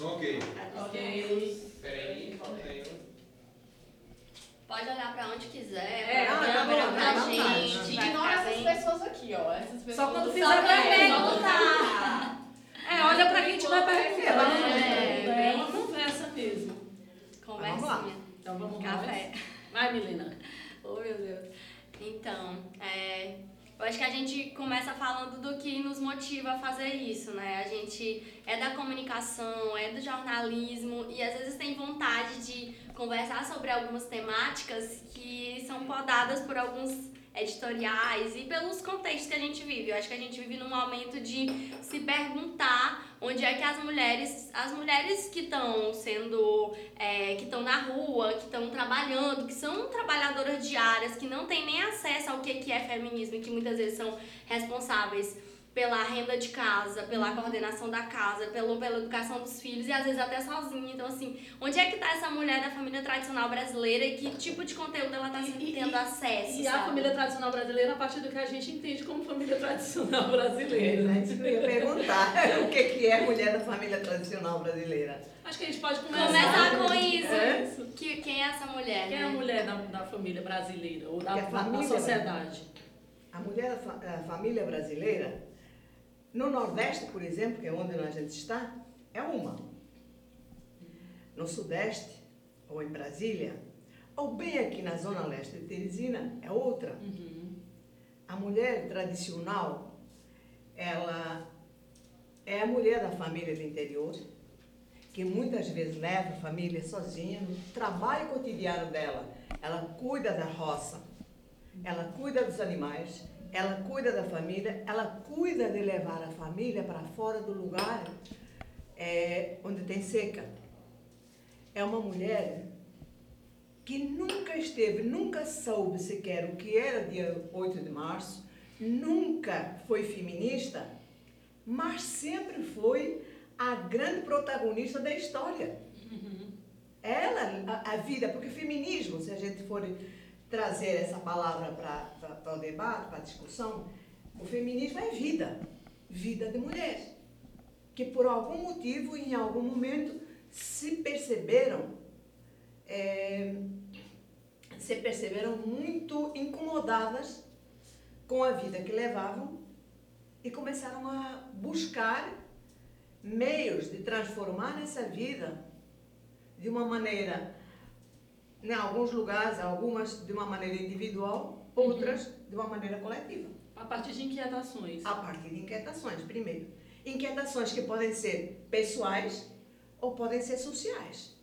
Som ok. Ok. Peraí, falta aí. um. Pode olhar pra onde quiser, É, pra ah, tá câmera, bom, pra tá gente. tá. vai Ignora essas bem. pessoas aqui, ó. Essas pessoas Só quando fizer pra pergunta. É, olha pra quem tiver perguntando. É, É uma conversa mesmo. Conversinha. Então vamos Café. nós. Vai, Milena. Oh, meu Deus. Então, é, eu acho que a gente começa falando do que nos motiva a fazer isso, né? A gente é da comunicação, é do jornalismo e às vezes tem vontade de conversar sobre algumas temáticas que são podadas por alguns editoriais e pelos contextos que a gente vive. Eu acho que a gente vive num momento de se perguntar onde é que as mulheres, as mulheres que estão sendo, é, que estão na rua, que estão trabalhando, que são trabalhadoras diárias, que não têm nem acesso ao que, que é feminismo e que muitas vezes são responsáveis pela renda de casa, pela coordenação da casa, pelo, pela educação dos filhos e às vezes até sozinha. Então, assim, onde é que tá essa mulher da família tradicional brasileira e que tipo de conteúdo ela tá E- e- tendo acesso? E a sabe? família tradicional brasileira a partir do que a gente entende como família tradicional brasileira. É isso que eu ia perguntar. o que, que é mulher da família tradicional brasileira? Acho que a gente pode começar. Começar com isso. É isso. Que, quem é essa mulher? Quem é né? a mulher da, da família brasileira ou da, Que a da- da família- sociedade? A mulher da fa- da família brasileira, no Nordeste, por exemplo, que é onde a gente está, é uma. No Sudeste, ou em Brasília, ou bem aqui na Zona Leste de Teresina, é outra. Uhum. A mulher tradicional, ela é a mulher da família do interior, que muitas vezes leva a família sozinha no trabalho cotidiano dela. Ela cuida da roça, ela cuida dos animais, ela cuida da família, ela cuida de levar a família para fora do lugar eh, onde tem seca. É uma mulher que nunca esteve, nunca soube sequer o que era dia 8 de março, nunca foi feminista, mas sempre foi a grande protagonista da história. Ela, a, a vida, porque feminismo, se a gente for trazer essa palavra para o debate, para a discussão, o feminismo é vida, vida de mulher, que por algum motivo, em algum momento, se perceberam é, se perceberam muito incomodadas com a vida que levavam e começaram a buscar meios de transformar essa vida de uma maneira, em alguns lugares, algumas de uma maneira individual, outras de uma maneira coletiva. A partir de inquietações. A partir de inquietações, primeiro. Inquietações que podem ser pessoais ou podem ser sociais.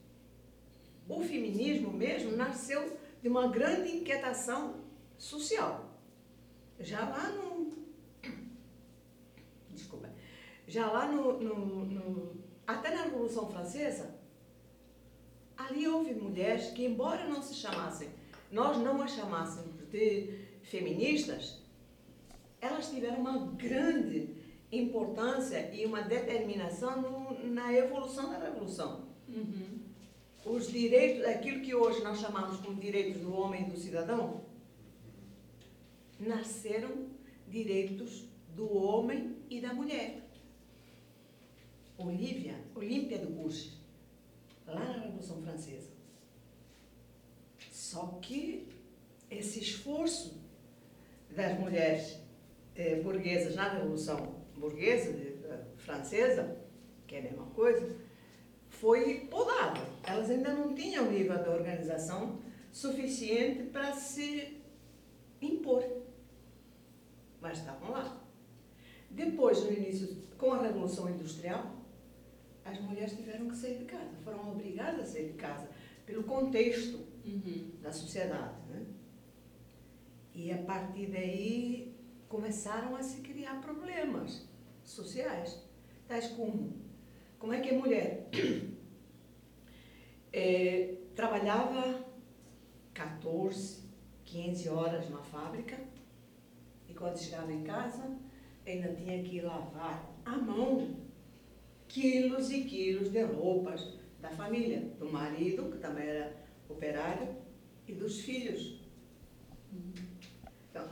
O feminismo mesmo nasceu de uma grande inquietação social. Já lá no. Desculpa. Já lá no. no- no- até na Revolução Francesa, ali houve mulheres que, embora não se chamassem, nós não as chamássemos de feministas, elas tiveram uma grande importância e uma determinação no- na evolução da revolução. Uhum. Os direitos, aquilo que hoje nós chamamos como direitos do homem e do cidadão, nasceram direitos do homem e da mulher. Olívia, Olímpia do Bourges, lá na Revolução Francesa. Só que esse esforço das mulheres eh, burguesas na Revolução Burguesa, de- eh, francesa, que é a mesma coisa, foi podado. Elas ainda não tinham nível de organização suficiente para se impor. Mas estavam lá. Depois, no início, com a Revolução Industrial, as mulheres tiveram que sair de casa, foram obrigadas a sair de casa, pelo contexto Uhum. da sociedade. Né? E a partir daí começaram a se criar problemas sociais, tais como como é que a mulher eh, trabalhava 14, 15 horas na fábrica e quando chegava em casa ainda tinha que lavar à mão quilos e quilos de roupas da família, do marido, que também era operário, e dos filhos. Então,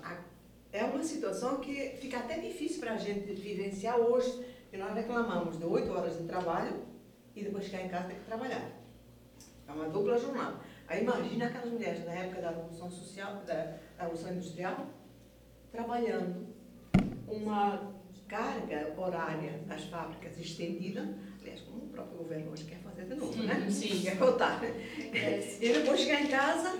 é uma situação que fica até difícil para a gente vivenciar hoje, que nós reclamamos de oito horas de trabalho e depois chegar em casa tem que trabalhar. É uma dupla jornada. Aí imagina aquelas mulheres na época da Revolução Social, da, da Revolução Industrial, trabalhando uma carga horária nas fábricas estendida, aliás, como o próprio governo hoje quer fazer de novo, né? Sim. Quer voltar. Né? E depois chegar em casa,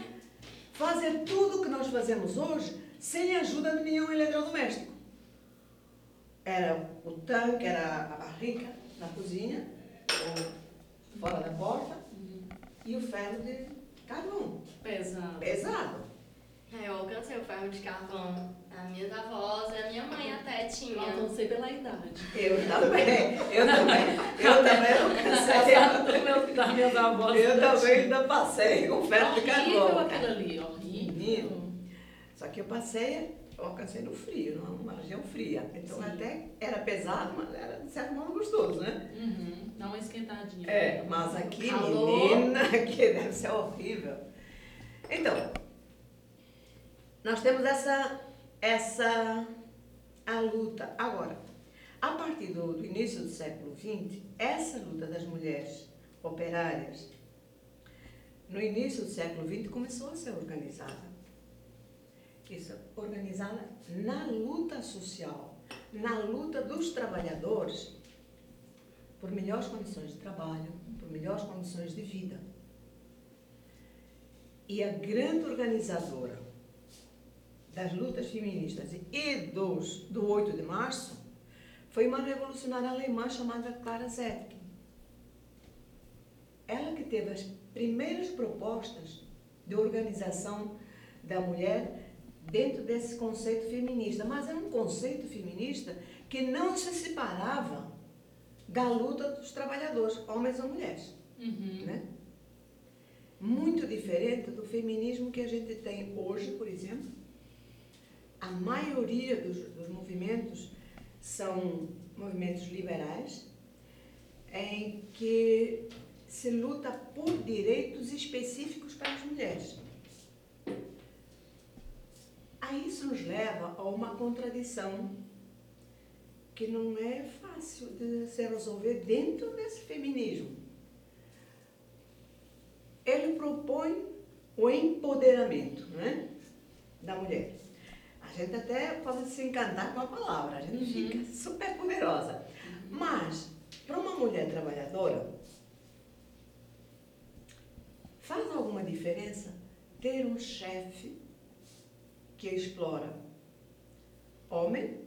fazer tudo o que nós fazemos hoje sem ajuda de nenhum eletrodoméstico. Era o tanque, era a barrica na cozinha, ou fora da porta, e o ferro de carvão. Pesado. Pesado. É, eu alcancei o ferro de carvão. As minhas avós e a minha mãe até tinha. Eu alcancei pela idade. Eu também, eu também, eu também não cansei. Meu- das minhas avós. Eu também ainda passei com ferro de Horrível carvão. aquilo ali, horrível. Só que eu passei, eu alcancei no frio, numa região fria. Então Sim. até era pesado, mas era de certo modo gostoso, né? Uhum. Dá uma esquentadinha. É, mas aqui, Calor. menina, que deve ser horrível. Então, nós temos essa, essa a luta. Agora, a partir do, do início do século XX, essa luta das mulheres operárias, no início do século XX, começou a ser organizada. Isso, organizada na luta social, na luta dos trabalhadores por melhores condições de trabalho, por melhores condições de vida. E a grande organizadora das lutas feministas e dos, do 8 de março foi uma revolucionária alemã chamada Clara Zetkin. Ela que teve as primeiras propostas de organização da mulher dentro desse conceito feminista, mas era um conceito feminista que não se separava da luta dos trabalhadores, homens ou mulheres. Uhum. Né? Muito diferente do feminismo que a gente tem hoje, por exemplo. A maioria dos, dos movimentos são movimentos liberais, em que se luta por direitos específicos para as mulheres. Aí isso nos leva a uma contradição que não é fácil de se resolver dentro desse feminismo. Ele propõe o empoderamento né, da mulher. A gente até pode se encantar com a palavra, a gente Uhum. fica super poderosa. Mas, para uma mulher trabalhadora, faz alguma diferença ter um chefe que explora homem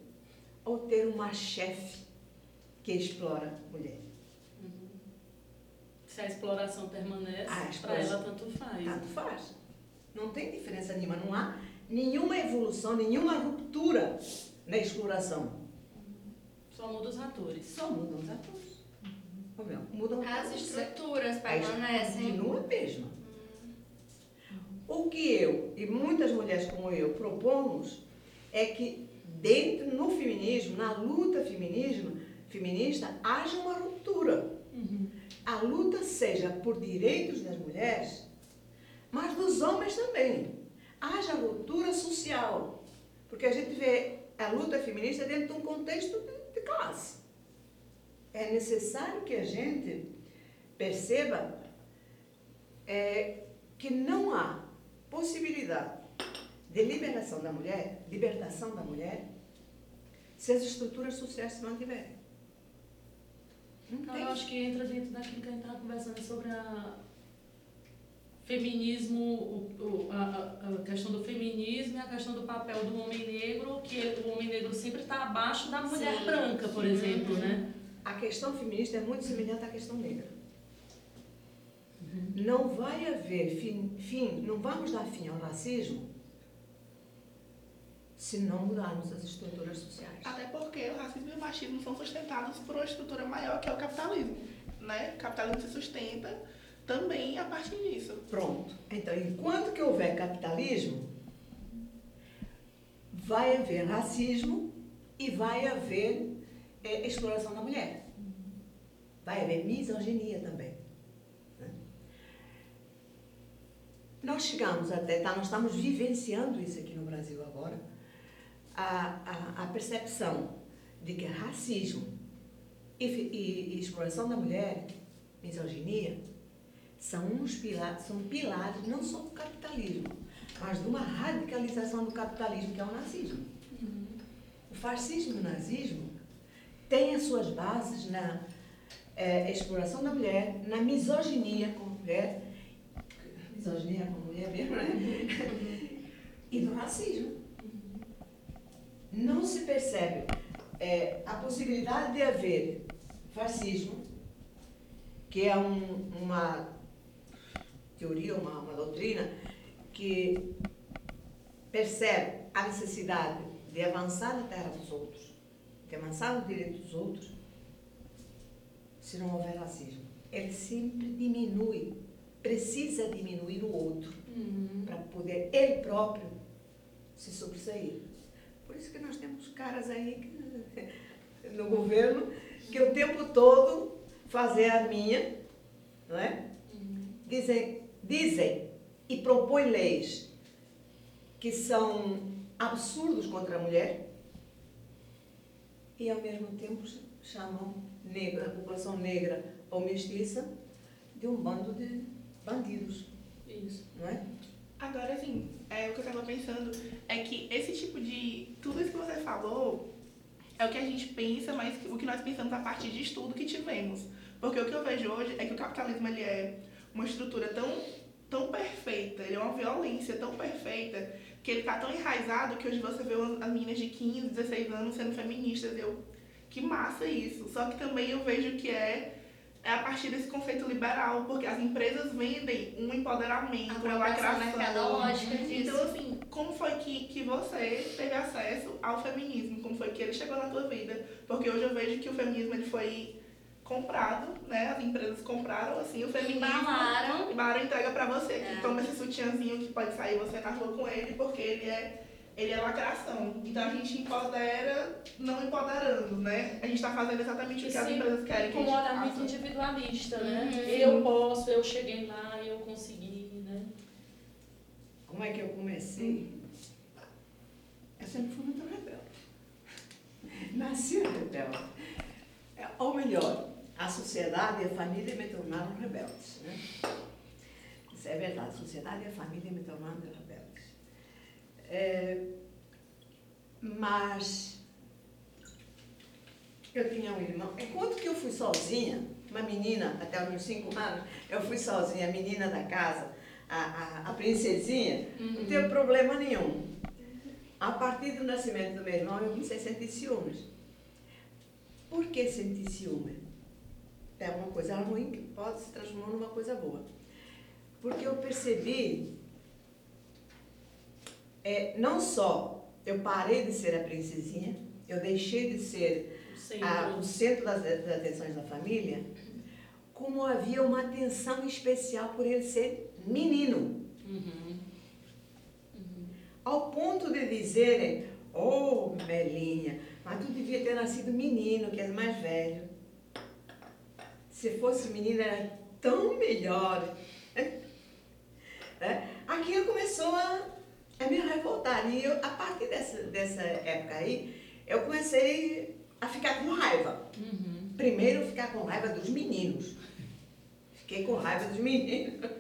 ou ter uma chefe que explora mulher? Se a exploração permanece, para ela tanto faz. Tanto faz. Não tem diferença nenhuma. Não há nenhuma evolução, nenhuma ruptura na exploração. Só muda os atores. Só mudam os atores. Ou melhor, Mudam As estruturas permanecem. Continua a mesma. O que eu e muitas mulheres como eu propomos é que dentro no feminismo, na luta feminismo, feminista, haja uma ruptura. Uhum. A luta seja por direitos das mulheres, mas dos homens também. Haja ruptura social. Porque a gente vê a luta feminista dentro de um contexto de, de classe. É necessário que a gente perceba é, que não há possibilidade de liberação da mulher, libertação da mulher, se as estruturas sociais se mantiverem. Então, eu acho que entra dentro daquilo que a gente estava conversando sobre a feminismo, o, o- a, a- questão do feminismo e a questão do papel do homem negro, que o homem negro sempre está abaixo da mulher Sim. branca, por exemplo, né? A questão feminista é muito semelhante à questão negra. Não vai haver fim, fim, não vamos dar fim ao racismo se não mudarmos as estruturas sociais. Até porque o racismo e o machismo são sustentados por uma estrutura maior que é o capitalismo. Né? O capitalismo se sustenta também a partir disso. Pronto. Então, enquanto que houver capitalismo, vai haver racismo e vai haver eh, exploração da mulher. Vai haver misoginia também. né? Nós chegamos até, tá, nós estamos vivenciando isso aqui no Brasil agora, a, a, a percepção de que racismo e, e- e exploração da mulher são uns pilares, são pilares não só do capitalismo, mas de uma radicalização do capitalismo, que é o nazismo. Uhum. O fascismo e o nazismo têm as suas bases na é, exploração da mulher, na misoginia com a mulher, misoginia com a mulher mesmo, né? e do racismo. Não se percebe é, a possibilidade de haver fascismo, que é um, uma teoria, uma, uma doutrina, que percebe a necessidade de avançar na terra dos outros, de avançar no direito dos outros, se não houver racismo. Ele sempre diminui, precisa diminuir o outro, uhum. para poder ele próprio se sobressair. Por isso que nós temos caras aí no governo que o tempo todo fazem a minha, não é? Uhum. Dizem, dizem e propõem leis que são absurdos contra a mulher e ao mesmo tempo chamam negra, a população negra ou mestiça de um bando de bandidos. Isso. Não é? Agora, assim, é, o que eu estava pensando é que esse tipo de. Tudo isso que você falou é o que a gente pensa, mas o que nós pensamos a partir de estudo que tivemos. Porque o que eu vejo hoje é que o capitalismo ele é uma estrutura tão, tão perfeita, ele é uma violência tão perfeita, que ele está tão enraizado que hoje você vê as meninas de 15, 16 anos sendo feministas. Eu, que massa isso! Só que também eu vejo que é é a partir desse conceito liberal, porque as empresas vendem um empoderamento, uma lacração. Então, assim, como foi que, que você teve acesso ao feminismo? Como foi que ele chegou na tua vida? Porque hoje eu vejo que o feminismo ele foi comprado, né? As empresas compraram, assim, o feminismo. Embalaram. Embalaram entrega pra você. É. Que toma esse sutiãzinho que pode sair você na rua com ele, porque ele é ele é lacração. Então a gente empodera não empoderando, né? A gente está fazendo exatamente o que as empresas querem. Com um olhar muito individualista, né? Uhum. Eu posso, eu cheguei lá, eu consegui, né? Como é que eu comecei? Eu sempre fui muito rebelde. Nasci rebelde. É, ou melhor, a sociedade e a família me tornaram rebeldes. Né? Isso é verdade, a sociedade e a família me tornaram rebeldes. É, mas eu tinha um irmão. Enquanto que eu fui sozinha, uma menina, até os meus cinco anos, eu fui sozinha, a menina da casa, a, a, a princesinha, uhum. não teve problema nenhum. A partir do nascimento do meu irmão, eu comecei a sentir ciúmes. Por que sentir ciúme? É uma coisa ruim que pode se transformar numa coisa boa. Porque eu percebi é, não só eu parei de ser a princesinha, eu deixei de ser a, o centro das, das atenções da família, como havia uma atenção especial por ele ser menino. Uhum. Uhum. Ao ponto de dizerem, oh, Belinha, mas tu devia ter nascido menino, que és mais velho. Se fosse menina, era tão melhor. é? Aquilo começou a a me revoltar. E eu, a partir dessa, dessa época aí, eu comecei a ficar com raiva. Uhum. Primeiro, ficar com raiva dos meninos. Fiquei com raiva dos meninos.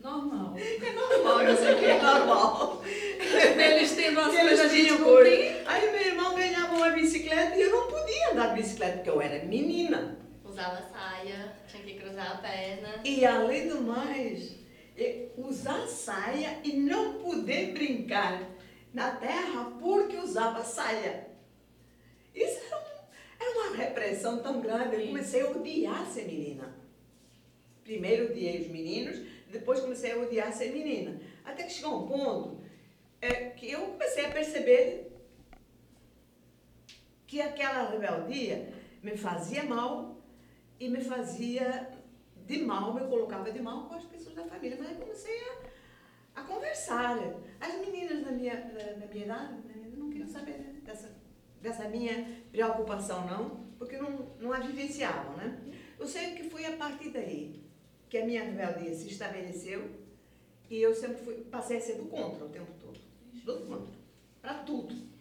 Normal. É normal, eu sei que é normal. Eles têm as coisas de cumprir. Aí meu irmão ganhava uma bicicleta e eu não podia andar de bicicleta porque eu era menina. Usava saia, tinha que cruzar a perna. E além do mais, usar saia e não poder brincar na terra porque usava saia. Isso era, um, era uma repressão tão grande. Eu comecei a odiar ser menina. Primeiro odiei os meninos, depois comecei a odiar ser menina. Até que chegou um ponto é, que eu comecei a perceber que aquela rebeldia me fazia mal e me fazia de mal, me colocava de mal com as pessoas da família. Mas eu comecei a, a conversar. As meninas da minha, da, da minha idade né, não queriam saber dessa, dessa minha preocupação, não, porque não, não a vivenciavam. Né? Eu sei que foi a partir daí que a minha rebeldia se estabeleceu e eu sempre fui, passei a ser do contra o tempo todo. Do contra. Para tudo.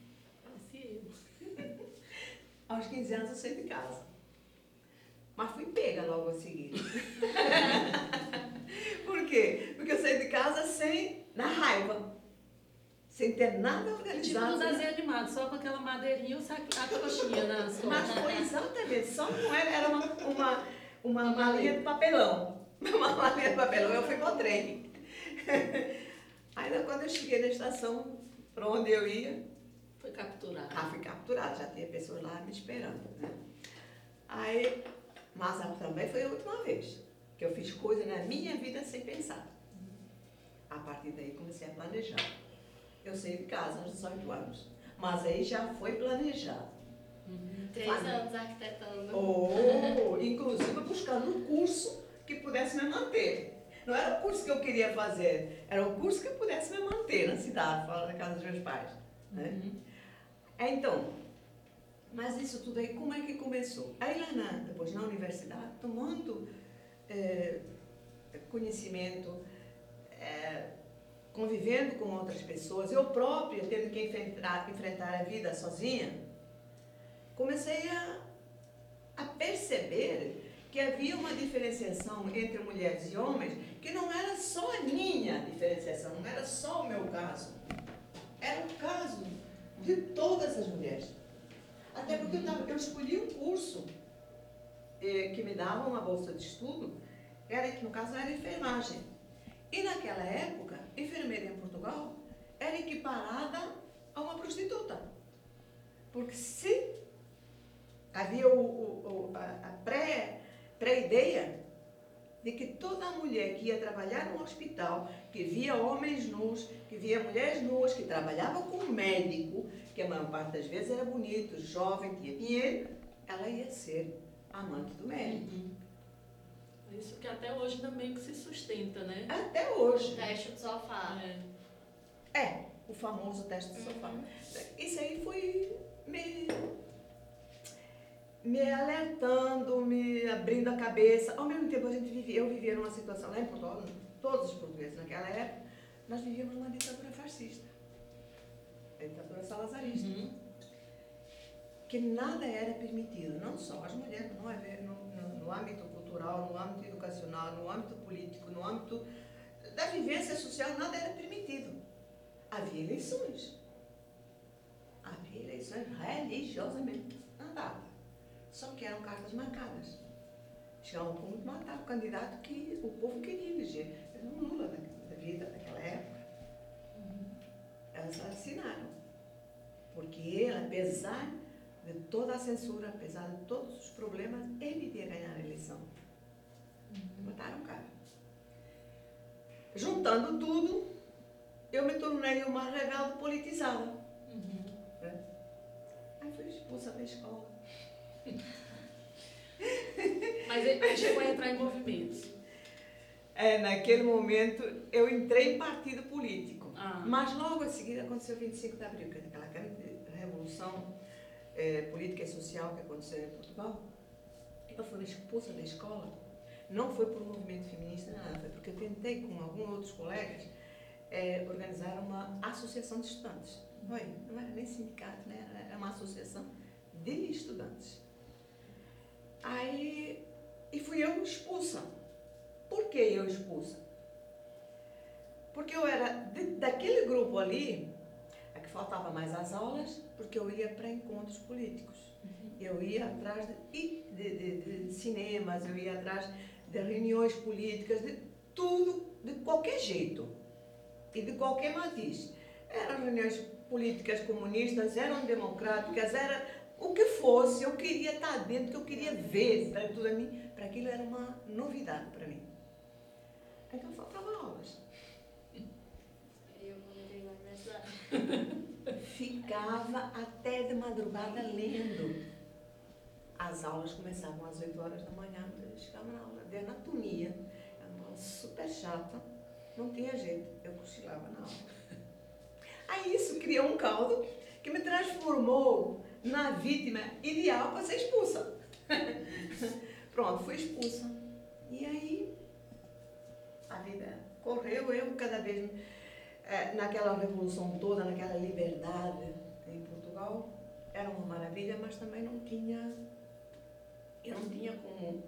Aos 15 anos eu saí de casa. Mas fui pega logo a seguir. raiva. Sem ter nada Tipo organizado. no desenho animado, só com aquela madeirinha e a coxinha nas Mas costas. foi exatamente, só não era, era uma, uma, uma malinha de papelão. Uma malinha de papelão, eu fui o trem. Ainda quando eu cheguei na estação, para onde eu ia, Foi capturado. ah, fui capturada, já tinha pessoas lá me esperando. Né? Aí, mas também foi a última vez que eu fiz coisa na minha vida sem pensar. A partir daí comecei a planejar. Eu saí de casa aos 18 anos, mas aí já foi planejado. Três Família. anos arquitetando. Ou, inclusive, buscando um curso que pudesse me manter. Não era o curso que eu queria fazer, era o curso que pudesse me manter na cidade, fora da casa dos meus pais. Né? É, Então, mas isso tudo aí, como é que começou? Aí lá na, depois na universidade, tomando eh, conhecimento, eh, convivendo com outras pessoas, eu própria tendo que enfrentar, enfrentar a vida sozinha, comecei a, a perceber que havia uma diferenciação entre mulheres e homens que não era só a minha diferenciação, não era só o meu caso. Era o caso de todas as mulheres. Até porque eu, tava, eu escolhi um curso eh, que me dava uma bolsa de estudo, era, no caso era enfermagem. E naquela época, enfermeira em Portugal era equiparada a uma prostituta. Porque se havia o, o, o- a, a pré, pré-ideia de que toda mulher que ia trabalhar num hospital, que via homens nus, que via mulheres nuas, que trabalhava com um médico, que a maior parte das vezes era bonito, jovem, tinha dinheiro, ela ia ser amante do médico. Uhum. Isso que até hoje meio que se sustenta, né? Até hoje. Teste do sofá. É. É, o famoso teste do sofá. Uhum. Isso aí foi me, me alertando, me abrindo a cabeça. Ao mesmo tempo, a gente vivia, eu vivia numa situação lá em Portugal, todos os portugueses naquela época, nós vivíamos numa ditadura fascista. A ditadura salazarista. Uhum. Que nada era permitido, não só as mulheres, não é, no, no, no âmbito cultural, no âmbito educacional, no âmbito político, no âmbito da vivência social, nada era permitido. Havia eleições. Havia eleições religiosamente andadas. Só que eram cartas marcadas. Ao ponto de matar o candidato que o povo queria eleger. Era um Lula da, da vida daquela época. Elas assassinaram. Porque ele, apesar de toda a censura, apesar de todos os problemas, ele ia ganhar a eleição. Mataram o cara. Juntando tudo, eu me tornei uma rebelde politizada. Uhum. Aí fui expulsa da escola. Mas ele chegou a entrar em movimentos. É, naquele momento eu entrei em partido político. Ah. Mas logo a seguir aconteceu o 25 de abril, que é aquela grande revolução eh, política e social que aconteceu em Portugal. Eu fui expulsa da escola. Não foi por um movimento feminista, nada, foi porque eu tentei, com alguns outros colegas, eh, organizar uma associação de estudantes. Não, é? não era nem sindicato, né? era uma associação de estudantes. Aí, e fui eu expulsa. Por que eu expulsa? Porque eu era de- daquele grupo ali, a que faltava mais as aulas, porque eu ia para encontros políticos. Eu ia atrás de, de, de- de cinemas, eu ia atrás de reuniões políticas, de tudo, de qualquer jeito e de qualquer matiz. Eram reuniões políticas comunistas, eram democráticas, era o que fosse, eu queria estar dentro, que eu queria ver, para tudo a mim, para aquilo era uma novidade para mim. Então faltava aulas. Ficava até de madrugada lendo. As aulas começavam às 8 horas da manhã, eu chegava na aula de anatomia, era uma aula super chata, não tinha jeito, eu cochilava na aula. Aí isso criou um caldo que me transformou na vítima ideal para ser expulsa. Pronto, fui expulsa. E aí a vida correu, eu cada vez eh, naquela revolução toda, naquela liberdade em Portugal, era uma maravilha, mas também não tinha, eu não tinha como,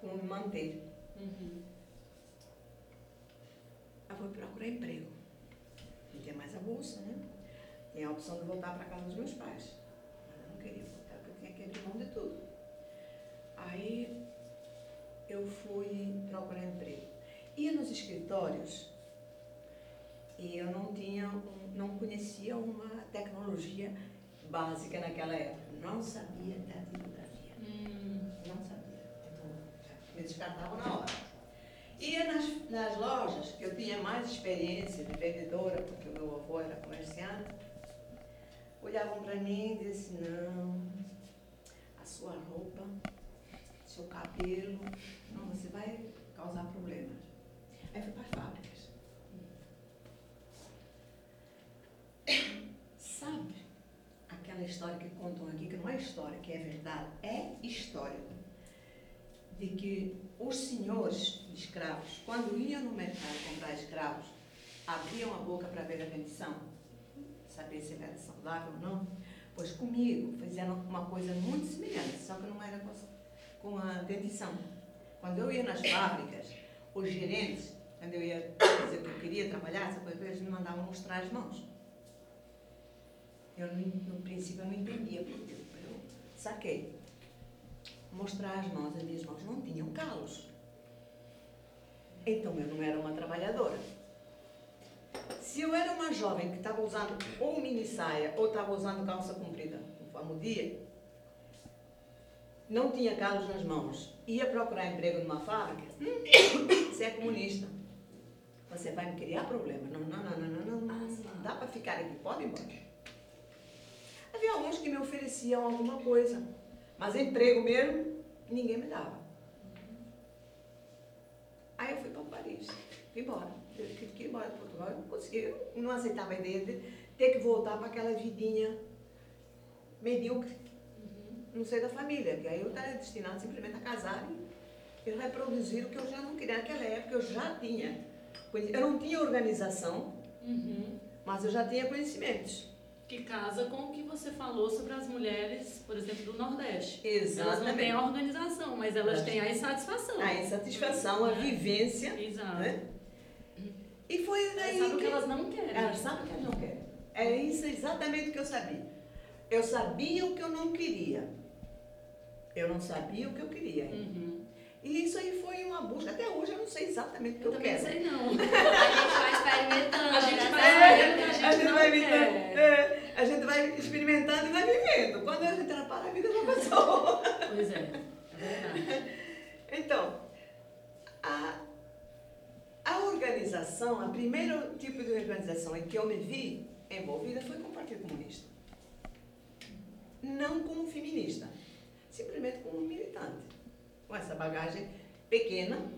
como me manter. Uhum. Eu fui procurar emprego. Não tinha mais a bolsa, né? Tinha a opção de voltar para casa dos meus pais. Queria voltar, porque eu tinha que abrir mão de tudo. Aí eu fui procurar emprego. Ia nos escritórios e eu não tinha, não conhecia uma tecnologia básica naquela época. Não sabia datilografia. Hum, Não sabia. Então, me descartavam na hora. Ia nas, nas lojas, que eu tinha mais experiência de vendedora, porque o meu avô era comerciante, olhavam para mim e diziam, não, a sua roupa, seu cabelo, não, você vai causar problemas. Aí fui para as fábricas. Sabe aquela história que contam aqui, que não é história, que é verdade, é história. De que os senhores de escravos, quando iam no mercado comprar escravos, abriam a boca para ver a condição, saber se ele era saudável ou não. Pois comigo fizeram uma coisa muito semelhante, só que não era com a- dentição. Quando eu ia nas fábricas, os gerentes, quando eu ia dizer que eu queria trabalhar, eles me mandavam mostrar as mãos. Eu, no, princípio, eu não entendia, porque eu saquei. Mostrar as mãos, as minhas mãos não tinham calos. Então, eu não era uma trabalhadora. Se eu era uma jovem que estava usando ou mini saia ou estava usando calça comprida, conforme o dia, não tinha calos nas mãos, ia procurar emprego numa fábrica, você é comunista. Você vai me criar problema. Não, não, não, não, não, não, não, não dá para ficar aqui, pode ir embora. Havia alguns que me ofereciam alguma coisa, mas emprego mesmo, ninguém me dava. Aí eu fui para Paris, fui embora. Eu tive que ir embora de Portugal, eu não consegui, eu não aceitava a ideia de ter que voltar para aquela vidinha medíocre no seio da família, que aí eu estava destinado simplesmente a casar e reproduzir o que eu já não queria. Naquela época eu já tinha, eu não tinha organização, uhum. mas eu já tinha conhecimentos. Que casa com o que você falou sobre as mulheres, por exemplo, do Nordeste. Elas não têm Exatamente. a organização, mas elas têm a insatisfação. A insatisfação, a Né? vivência, Exato. né? E foi Elas daí sabem o que... que elas não querem. Elas sabem o que elas não querem. É isso exatamente o que eu sabia. Eu sabia o que eu não queria. Eu não sabia o que eu queria. Uhum. E isso aí foi uma busca. Até hoje eu não sei exatamente o que Eu eu, também quero. sei não. A gente vai experimentando. A gente né? vai. É, a gente a gente vai quer. evitando, é, a gente vai experimentando e vai vivendo. Quando a gente para, a vida não passou. Pois é, é verdade. Então, a, a organização, o primeiro tipo de organização em que eu me vi envolvida foi com o Partido Comunista. Não como feminista, simplesmente como militante. Com essa bagagem pequena,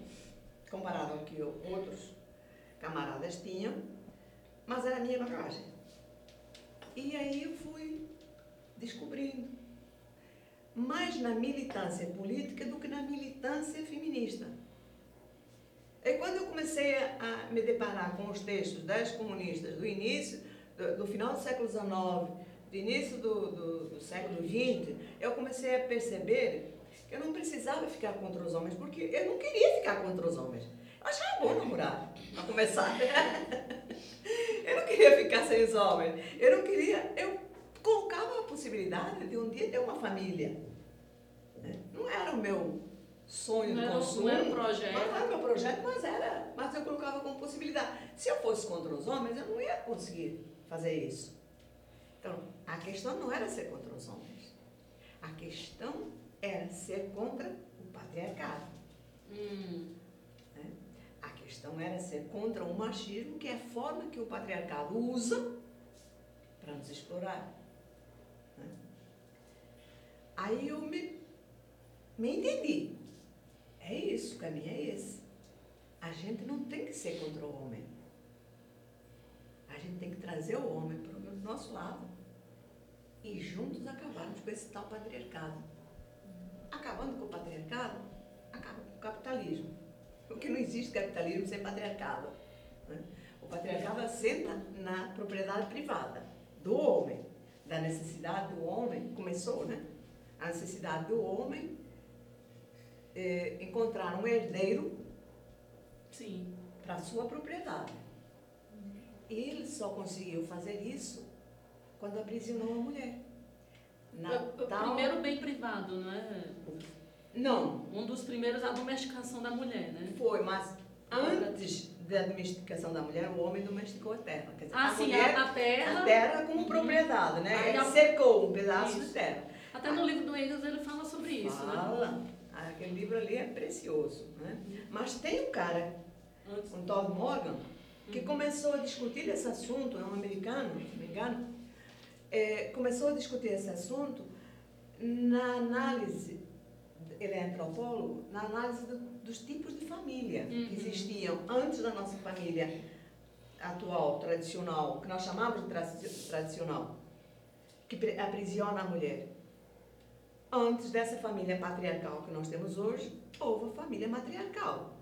comparada ao que eu- outros camaradas tinham, mas era a minha bagagem. E aí eu fui descobrindo mais na militância política do que na militância feminista. E quando eu comecei a me deparar com os textos das comunistas do início, do, do final do século XIX, do início do, do, do século XX, eu comecei a perceber que eu não precisava ficar contra os homens, porque eu não queria ficar contra os homens. Eu achava bom namorar, para começar. eu não queria ficar sem os homens. Eu não queria. Eu colocava a possibilidade de um dia ter uma família. Não era o meu sonho Não era, consumo. não era um projeto. Mas não era meu projeto, mas era. Mas eu colocava como possibilidade. Se eu fosse contra os homens, eu não ia conseguir fazer isso. Então, a questão não era ser contra os homens. A questão era ser contra o patriarcado. Hum, A questão era ser contra o machismo, que é a forma que o patriarcado usa para nos explorar. né? Aí eu me, me entendi. É isso, o caminho é esse. A gente não tem que ser contra o homem. A gente tem que trazer o homem para o nosso lado e juntos acabarmos com esse tal patriarcado. Acabando com o patriarcado, acaba com o capitalismo. Porque não existe capitalismo sem patriarcado. né? O patriarcado assenta na propriedade privada do homem, da necessidade do homem, começou, né? A necessidade do homem eh, encontrar um herdeiro para sua propriedade. ele só conseguiu fazer isso quando aprisionou a mulher. O, o primeiro bem privado, não é? Não, Um dos primeiros a domesticação da mulher, né? foi, mas antes da domesticação da mulher, o homem domesticou a terra. Quer dizer, Ah, a sim, mulher, a, terra. a terra como propriedade, né? Aí Ele a- cercou um pedaço Isso. de terra. Até no livro do Engels ele fala sobre isso, né? Aquele livro ali é precioso, né? Mas tem um cara, um Todd Morgan, que Uhum. começou a discutir esse assunto, é um americano, se me engano, é, começou a discutir esse assunto na análise, ele é antropólogo, na análise do- dos tipos de família Uhum. que existiam antes da nossa família atual, tradicional, que nós chamamos de tra- tradicional, que aprisiona a mulher. Antes dessa família patriarcal que nós temos hoje, houve a família matriarcal,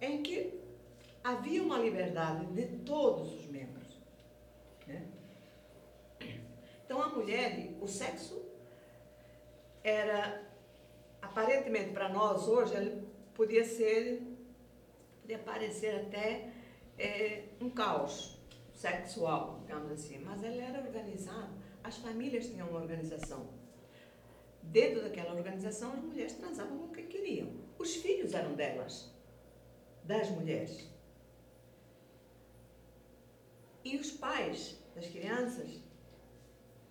em que havia uma liberdade de todos os membros. né? Então a mulher, o sexo era aparentemente para nós hoje ele podia ser, podia parecer até eh, um caos sexual, digamos assim, mas ele era organizado. As famílias tinham uma organização. Dentro daquela organização, as mulheres transavam com quem queriam. Os filhos eram delas, das mulheres. E os pais das crianças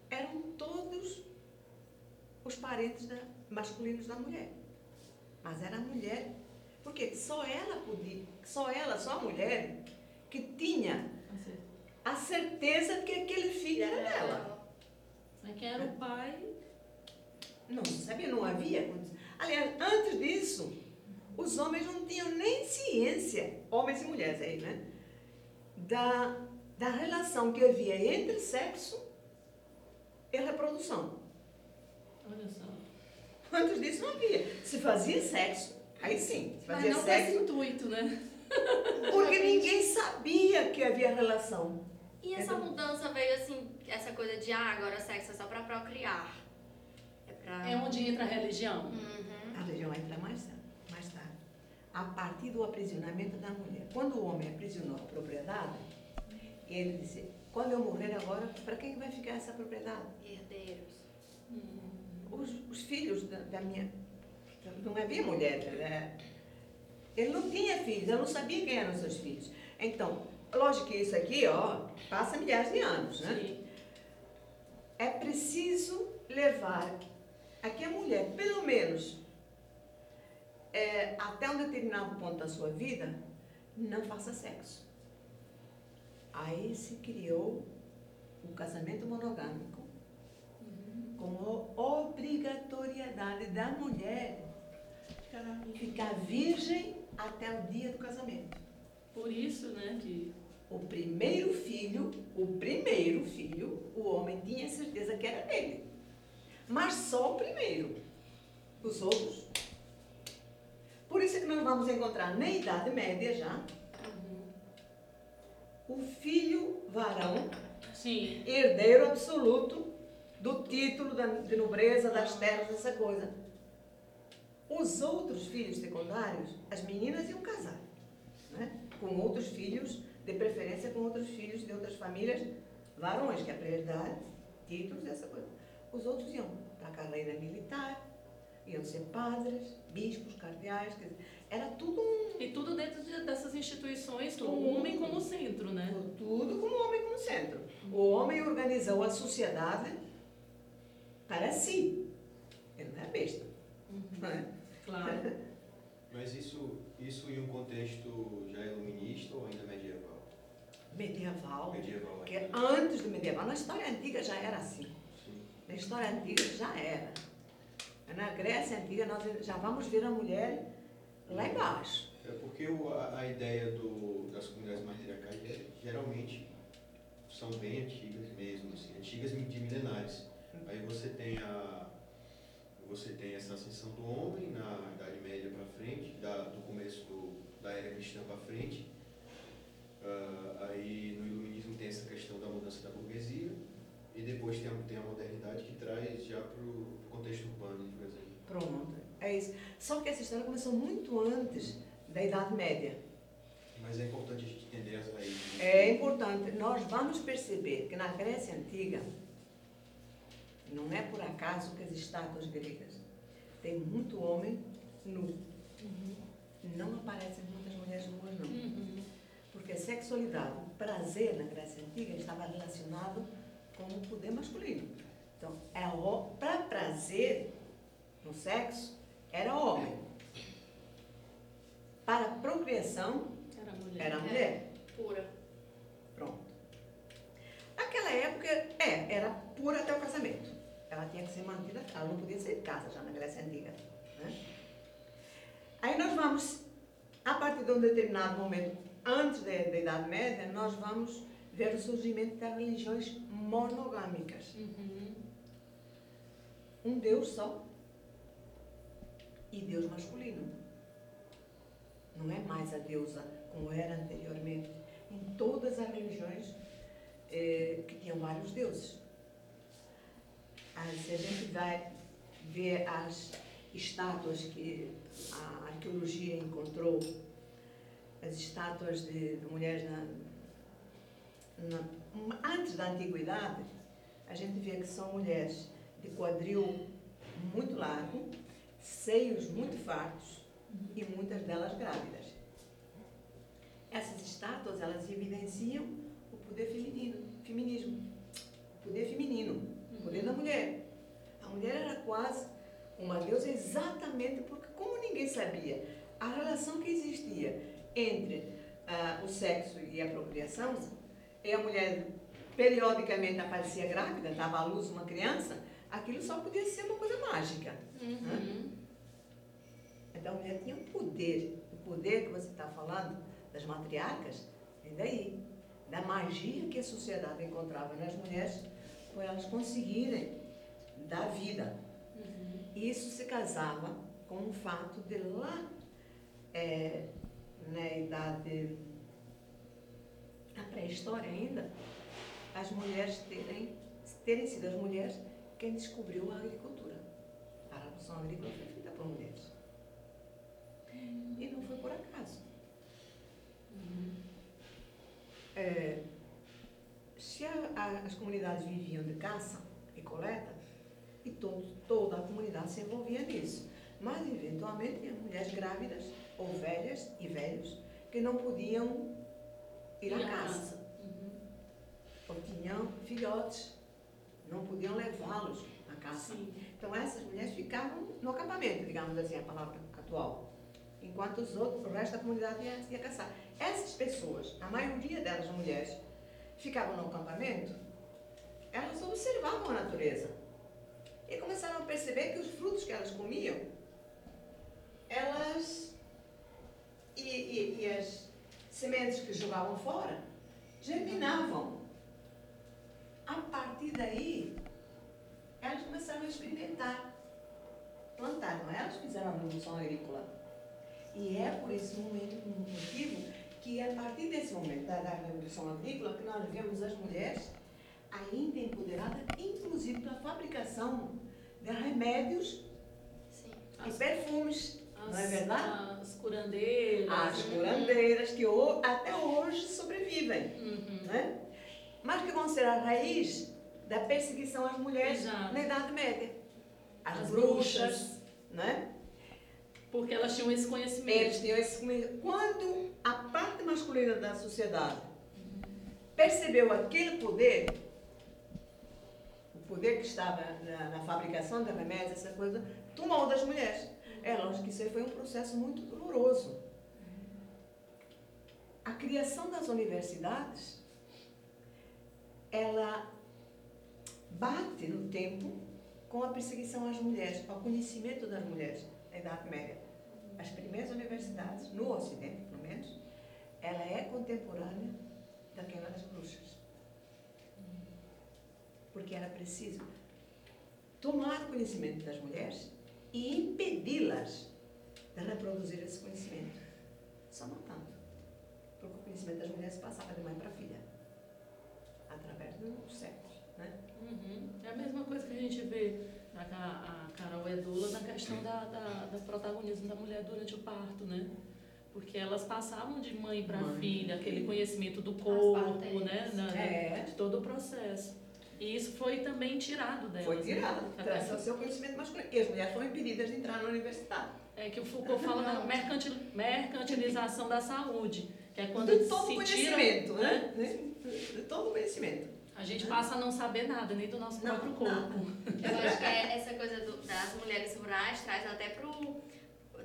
eram todos os parentes da- masculinos da mulher. Mas era a mulher, porque só ela podia, só ela, só a mulher, que tinha a certeza de que aquele filho era dela. é Quem era o pai? Não sabia, não havia. condição. Aliás, antes disso, os homens não tinham nem ciência, homens e mulheres aí, né? Da, da relação que havia entre sexo e reprodução. Olha só. Antes disso não havia. Se fazia sexo, aí sim, se Mas fazia não com esse sexo, intuito, né? porque ninguém sabia que havia relação. E essa mudança veio assim, essa coisa de ah, agora sexo é só pra procriar. É pra. É onde entra a religião. Uhum. A religião entra mais tarde, mais tarde. A partir do aprisionamento da mulher. Quando o homem aprisionou a propriedade, ele disse: quando eu morrer agora, para quem vai ficar essa propriedade? Herdeiros. Os, os filhos da, da minha. Não havia mulher. Né? Ele não tinha filhos, eu não sabia quem eram seus filhos. Então, lógico que isso aqui, ó, passa milhares de anos, né? Sim. é preciso levar a que a mulher, pelo menos é, até um determinado ponto da sua vida, não faça sexo. Aí se criou o casamento monogâmico como obrigatoriedade da mulher Caramba. ficar virgem até o dia do casamento. Por isso, né, que O primeiro filho, o primeiro filho, o homem tinha certeza que era dele. Mas só o primeiro. Os outros. Por isso é que nós vamos encontrar na Idade Média já o filho varão, sim, herdeiro absoluto do título da- de nobreza, das terras, essa coisa. Os outros filhos secundários, as meninas iam casar, né? com outros filhos, de preferência com outros filhos de outras famílias, varões, que é para herdar títulos, essa coisa. Os outros iam para a carreira militar, iam ser padres, bispos, cardeais, quer dizer, era tudo um e tudo dentro de- dessas instituições com Tudo. o homem como centro, né? tudo com o homem como centro. O homem organizou a sociedade para si. Ele não é besta. Não é? Claro. Mas isso, isso em um contexto já iluminista ou ainda medieval? Medieval. Medieval Porque ainda. antes do medieval, na história antiga já era assim. Na história antiga já era. Na Grécia Antiga, nós já vamos ver a mulher lá embaixo. É porque a, a ideia do, das comunidades matriarcais é, geralmente são bem antigas mesmo, assim, antigas de milenares. Aí você tem a você tem essa ascensão do homem na Idade Média para frente, da, do começo do, da era cristã para frente. Ah, aí no iluminismo tem essa questão da mudança da burguesia e depois tem a, tem a modernidade que traz já para o contexto urbano, por exemplo. Pronto, é isso. Só que essa história começou muito antes da Idade Média. Mas é importante a gente entender as raízes. É importante, nós vamos perceber que na Grécia Antiga, não é por acaso que as estátuas gregas têm muito homem nu. Não aparecem muitas mulheres nuas, não. Uhum. Porque a sexualidade, o prazer na Grécia Antiga estava relacionado com o poder masculino. Então, para prazer no sexo, era homem. Para procriação, Era mulher. era mulher. Pura. Pronto. Naquela época, é, era pura até o casamento. Ela tinha que ser mantida, ela não podia sair de casa já na Grécia Antiga. Né? Aí nós vamos, a partir de um determinado momento, antes da, da Idade Média, nós vamos ver o surgimento das religiões monogâmicas. Uhum. Um Deus só e Deus masculino. Não é mais a deusa como era anteriormente. Em todas as religiões eh, que tinham vários deuses. Ah, se a gente vai ver as estátuas que a arqueologia encontrou, as estátuas de, de mulheres na, na, antes da antiguidade, a gente vê que são mulheres de quadril muito largo, seios muito fartos e muitas delas grávidas. Essas estátuas, elas evidenciam o poder feminino, feminismo, o poder feminino, o poder da mulher. A mulher era quase uma deusa exatamente porque, como ninguém sabia a relação que existia entre ah, o sexo e a procriação, e a mulher periodicamente aparecia grávida, dava à luz uma criança, aquilo só podia ser uma coisa mágica. Uhum. Então a mulher tinha um poder. O poder que você está falando das matriarcas, vem daí. Da magia que a sociedade encontrava nas mulheres, por elas conseguirem dar vida. Isso se casava com o fato de lá, é, na idade, na pré-história ainda, as mulheres terem, terem sido as mulheres quem descobriu a agricultura. A revolução agrícola foi feita por mulheres. E não foi por acaso. É, se a- a- as comunidades viviam de caça e coleta, e todo, toda a comunidade se envolvia nisso. Mas, eventualmente, tinha mulheres grávidas, ou velhas e velhos, que não podiam ir à a caça. Uhum. Tinham filhotes, não podiam levá-los à caça. Sim. Então essas mulheres ficavam no acampamento, digamos assim, a palavra atual. Enquanto os outros, o resto da comunidade ia, ia caçar. Essas pessoas, a maioria delas mulheres, ficavam no acampamento, elas observavam a natureza. E começaram a perceber que os frutos que elas comiam, elas. E, e, e as sementes que jogavam fora, germinavam. A partir daí, elas começaram a experimentar. Plantar, não é? Elas fizeram a revolução agrícola. E é por esse momento, um motivo, que a partir desse momento da, da revolução agrícola que nós vemos as mulheres ainda empoderadas, inclusive para a fabricação de remédios Sim. e perfumes. Não é As- verdade? As curandeiras. As curandeiras que até hoje sobrevivem. Uhum. né? mas que vão ser a raiz da perseguição às mulheres Exato. na Idade Média. As, As bruxas, bruxas. né? Porque elas tinham esse conhecimento. Eles tinham esse conhecimento. Quando a parte masculina da sociedade percebeu aquele poder, o poder que estava na, na fabricação de remédios, essa coisa, tomou das mulheres. É lógico que isso aí foi um processo muito doloroso. A criação das universidades, ela bate no tempo com a perseguição às mulheres, ao conhecimento das mulheres na Idade Média. As primeiras universidades, no Ocidente, pelo menos, ela é contemporânea da queima das bruxas. Porque era preciso tomar conhecimento das mulheres e impedi-las de reproduzir esse conhecimento. Só matando. Porque o conhecimento das mulheres passava de mãe para filha. Através dos séculos. Né? Uhum. É a mesma coisa que a gente vê a, Ca- a Carol Edula na questão da, da, do protagonismo da mulher durante o parto, né? Porque elas passavam de mãe para filha, aquele conhecimento do corpo, né? da- É. De todo o processo. E isso foi também tirado delas. Foi né? tirado. Até Traz o seu conhecimento masculino. E as mulheres foram impedidas de entrar na universidade. É que o Foucault fala da mercantil, mercantilização da saúde, que é quando de todo se tira, conhecimento, né? De todo conhecimento. A gente passa a não saber nada, nem do nosso Não, próprio corpo. Eu acho que é essa coisa do- das mulheres rurais traz até pro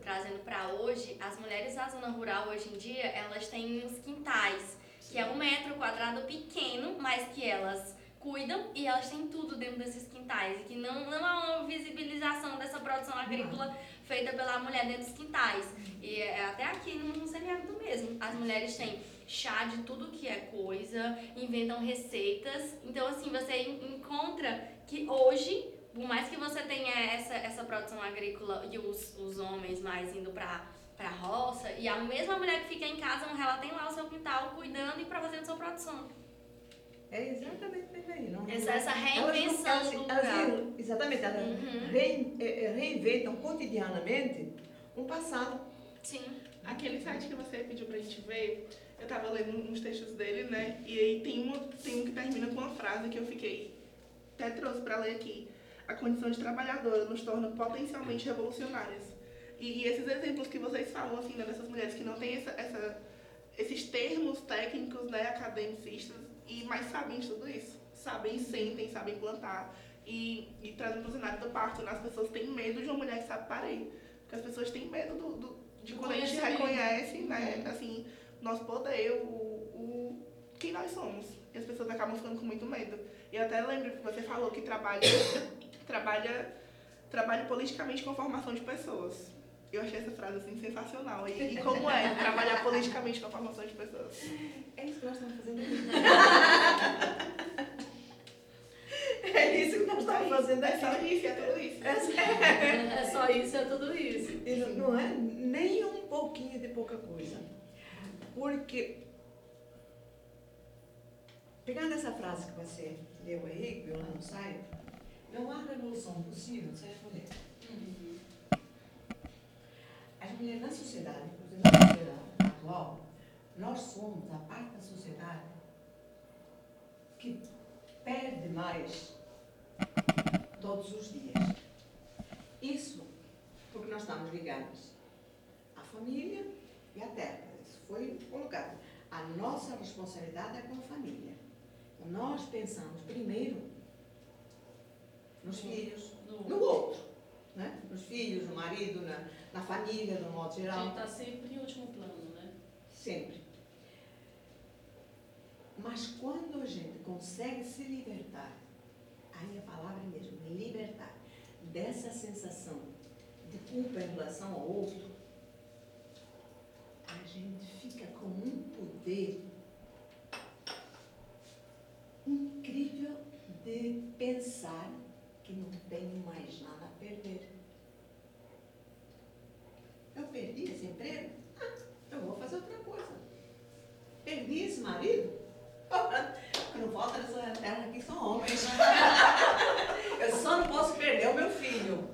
trazendo para hoje, as mulheres da zona rural hoje em dia, elas têm uns quintais, que é um metro quadrado pequeno, mas que elas cuidam e elas têm tudo dentro desses quintais. E que não, não há uma visibilização dessa produção agrícola feita pela mulher dentro dos quintais. E é até aqui no, semiárido mesmo. As mulheres têm chá de tudo que é coisa, inventam receitas. Então, assim, você en- encontra que hoje, por mais que você tenha essa, essa produção agrícola e os, os homens mais indo pra, pra roça, e a mesma mulher que fica em casa, ela tem lá o seu quintal cuidando e pra fazendo sua produção. É exatamente aí. Não, Essa, essa elas não- reinvenção elas- do elas- lugar. Exatamente, elas Uhum. rein- eh, eh, reinventam cotidianamente um passado. Sim. Aquele site que você pediu pra gente ver, eu tava lendo uns textos dele, né? E aí tem, uma, tem um que termina com uma frase que eu fiquei. Até trouxe pra ler aqui. A condição de trabalhadora nos torna potencialmente revolucionárias. E, e esses exemplos que vocês falam, assim, né, dessas mulheres que não têm essa, essa, esses termos técnicos, né, academicistas, e mas sabem de tudo isso. Sabem, sentem, sabem plantar. E, e trazendo pro cenário do parto, né, as pessoas têm medo de uma mulher que sabe parir. Porque as pessoas têm medo do, do- de Do quando a gente reconhece, né, assim, nosso poder, o, o quem nós somos. E as pessoas acabam ficando com muito medo. E eu até lembro que você falou que trabalha, trabalha, trabalha politicamente com a formação de pessoas. Eu achei essa frase assim sensacional. E, e como é trabalhar politicamente com a formação de pessoas? É isso que nós estamos fazendo aqui. é isso que nós estamos fazendo É só aqui. isso, é tudo isso. É só isso, é tudo isso. E não- não é nem um pouquinho de pouca coisa. Porque, pegando essa frase que você leu aí, que viu lá no site, não há revolução possível sem as mulheres. As mulheres na sociedade, inclusive na sociedade atual, nós somos a parte da sociedade que perde mais todos os dias. Isso porque nós estamos ligados à família e à terra. Isso foi colocado. A nossa responsabilidade é com a família. Nós pensamos primeiro nos filhos, no outro, né? nos filhos, no marido, na, na família, um modo a geral. gente está sempre em último plano, né? Sempre. Mas quando a gente consegue se libertar, aí a palavra é mesmo, libertar, dessa sensação de culpa em relação ao outro, a gente fica com um poder incrível de pensar que não tenho mais nada a perder. Eu perdi esse emprego? Ah, eu vou fazer outra coisa. Perdi esse marido? Não falta nessa terra aqui são homens. Eu só não posso perder o meu filho.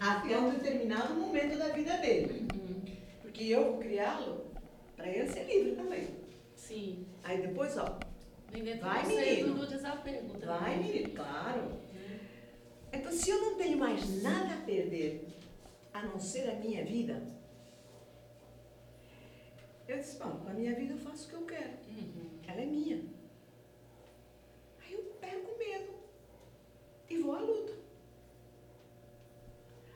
Até um determinado momento da vida dele. Porque eu vou criá-lo para ele ser livre também. Sim. Aí depois, ó, Vai, menino. vai, menino, claro. Então, se eu não tenho mais nada a perder, a não ser a minha vida, eu disse, bom, com a minha vida eu faço o que eu quero. Uhum. Ela é minha. Aí eu perco o medo e vou à luta.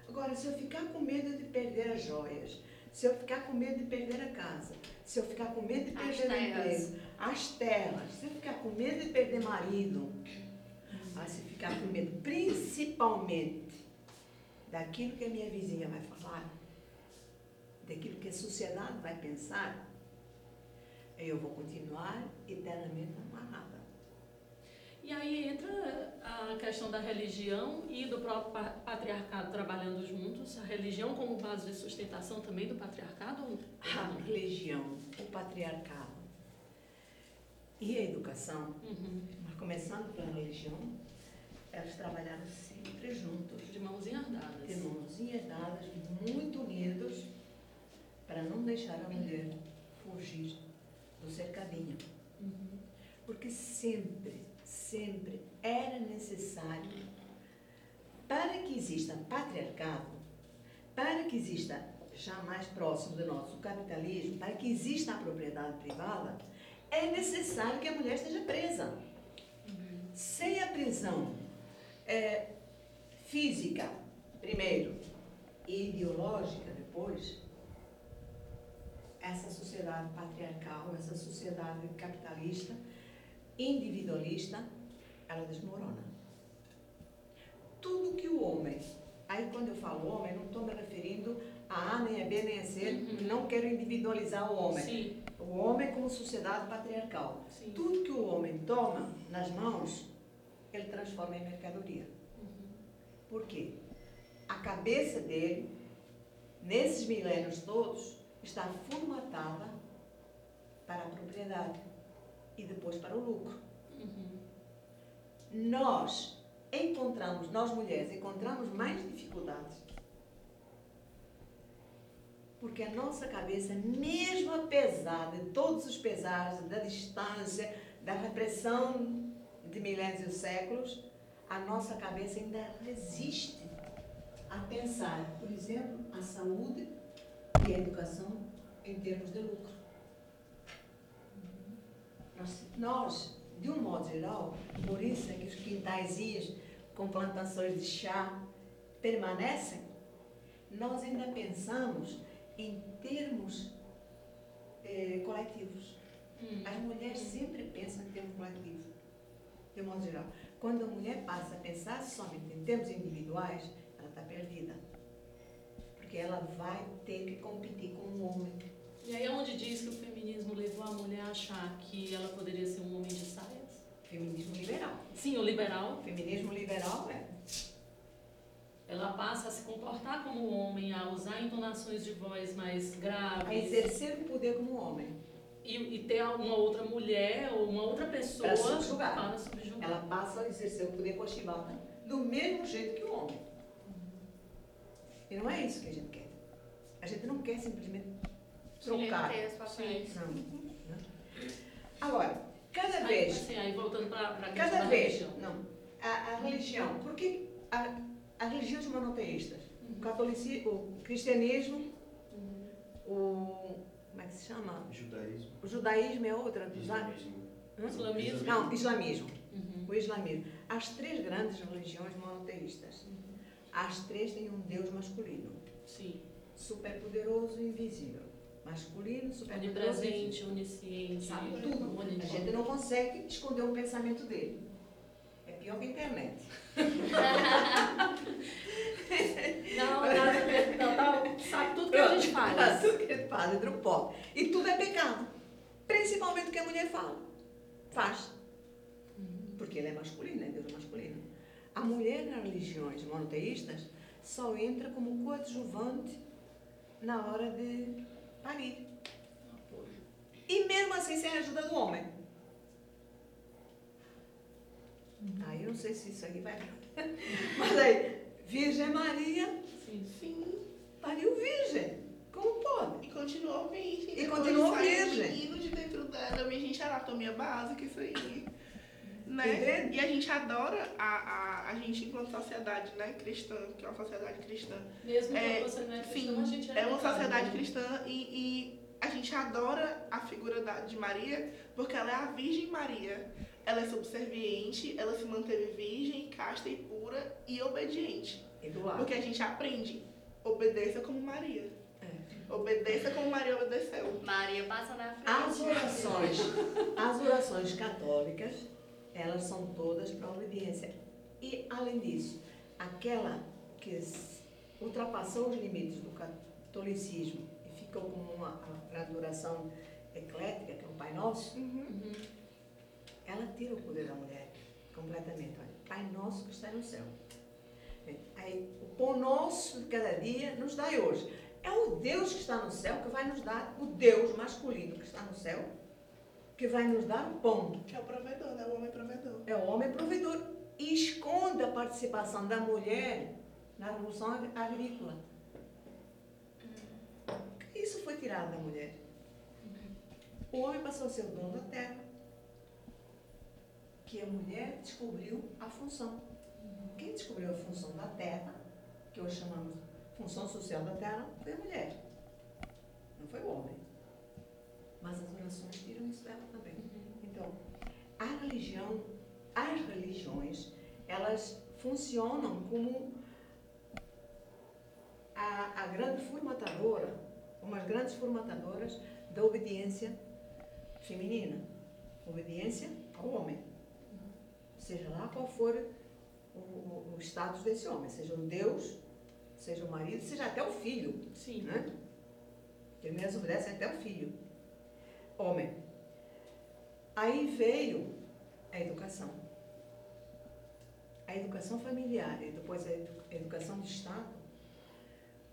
Agora, se eu ficar com medo de perder as joias, se eu ficar com medo de perder a casa, se eu ficar com medo de As perder o emprego, as terras, se eu ficar com medo de perder marido, aí se ficar com medo principalmente daquilo que a minha vizinha vai falar, daquilo que a sociedade vai pensar, eu vou continuar eternamente amarrada. E aí entra a questão da religião e do próprio pa- patriarcado trabalhando juntos, a religião como base de sustentação também do patriarcado? A religião, o patriarcado e a educação, Uhum. mas começando pela religião, elas trabalharam sempre juntos, De mãozinhas dadas. de mãozinhas dadas, muito unidos, para não deixar a mulher fugir do cercadinho. Uhum. Porque sempre, sempre era necessário, para que exista patriarcado, para que exista já mais próximo do nosso capitalismo, para que exista a propriedade privada, é necessário que a mulher esteja presa. Sem a prisão é, física, primeiro, e ideológica, depois, essa sociedade patriarcal, essa sociedade capitalista, individualista, ela desmorona. Tudo que o homem, aí quando eu falo homem, não estou me referindo a A, nem a B, nem a C, Uhum. não quero individualizar o homem. Sim, O homem como sociedade patriarcal. sim. Tudo que o homem toma nas mãos, ele transforma em mercadoria. Por quê? A cabeça dele, nesses milênios todos, está formatada para a propriedade e depois para o lucro. Nós encontramos, nós mulheres, encontramos mais dificuldades. Porque a nossa cabeça, mesmo apesar de todos os pesares, da distância, da repressão de milênios e séculos, a nossa cabeça ainda resiste a pensar, por exemplo, a saúde e a educação em termos de lucro. Nós, nós, de um modo geral, por isso é que os quintaizinhos com plantações de chá permanecem, nós ainda pensamos em termos eh, coletivos. Hum. As mulheres sempre pensam em termos coletivos, de um modo geral. Quando a mulher passa a pensar somente em termos individuais, ela está perdida. Porque ela vai ter que competir com o homem. E aí é onde diz que o feminismo levou a mulher a achar que ela poderia ser um homem de saias? Feminismo liberal. Sim, o liberal, Feminismo liberal é ela passa a se comportar como homem, a usar entonações de voz mais a graves exercer o poder como homem. E, e ter uma outra mulher ou uma outra pessoa Para subjugar. para subjugar. Ela passa a exercer o poder cochibata do mesmo jeito que o homem. E não é isso que a gente quer. A gente não quer simplesmente trocar. Papéis. Não. não. Agora, cada Aí, vez, assim, aí voltando para a questão cada da vez, religião. não, a, a religião, porque a, as religiões monoteístas, o catolicismo, o cristianismo, o, como é que se chama? Judaísmo. O judaísmo é outra? Islamismo. Hã? Islamismo. Não, islamismo. Uhum. O islamismo. As três grandes religiões monoteístas. As três têm um Deus masculino, Sim. superpoderoso e invisível. Masculino, superpoderoso. Onipresente, onisciente, Sabe tudo. A gente não consegue esconder o pensamento dele. É pior que a internet. Não, não, não, não, sabe tudo que a gente faz. Tudo que ele faz, entra o pó. E tudo é pecado. Principalmente o que a mulher fala. Faz. Porque ele é masculino, é Deus masculino. A mulher nas religiões monoteístas só entra como coadjuvante na hora de parir. E mesmo assim sem a ajuda do homem. Aí eu não sei se isso aí vai. Mas aí, Virgem Maria Sim. Sim. pariu virgem. Como pode? E continuou virgem. E continuou virgem. menino de dentro dela. Minha gente, anatomia básica, isso aí. Né? E a gente adora a, a, a gente enquanto sociedade né, cristã, que é uma sociedade cristã. Mesmo É, quando você não é cristão, Sim, a gente é é uma sociedade né? cristã e, e a gente adora a figura da, de Maria porque ela é a Virgem Maria. Ela é subserviente, ela se manteve virgem, casta e pura e obediente. E do lado. Porque a gente aprende, obedeça como Maria. É. Obedeça como Maria obedeceu. Maria passa na frente. As orações, as orações católicas, elas são todas para obediência. E, além disso, aquela que ultrapassou os limites do catolicismo e ficou como uma adoração eclética, que é o Pai Nosso, Uhum. Ela tira o poder da mulher completamente. Olha, Pai Nosso que está no céu. Aí, o pão nosso de cada dia nos dai hoje. É o Deus que está no céu que vai nos dar, o Deus masculino que está no céu, que vai nos dar o pão. Que é o provedor, né? O homem provedor. É o homem provedor. E esconde a participação da mulher na revolução agrícola. Isso foi tirado da mulher. O homem passou a ser o dono da terra. Que a mulher descobriu a função. Quem descobriu a função da terra, que hoje chamamos função social da terra, foi a mulher. Não foi o homem. Mas as nações tiram isso dela também. Então, a religião, as religiões, elas funcionam como a, a grande formatadora, umas grandes formatadoras da obediência feminina, obediência ao homem. Seja lá qual for o, o, o status desse homem, seja o Deus, seja o marido, seja até o filho. Sim. Né? Que mesmo obedece até o filho. Homem. Aí veio a educação. A educação familiar e depois a edu- a educação de Estado,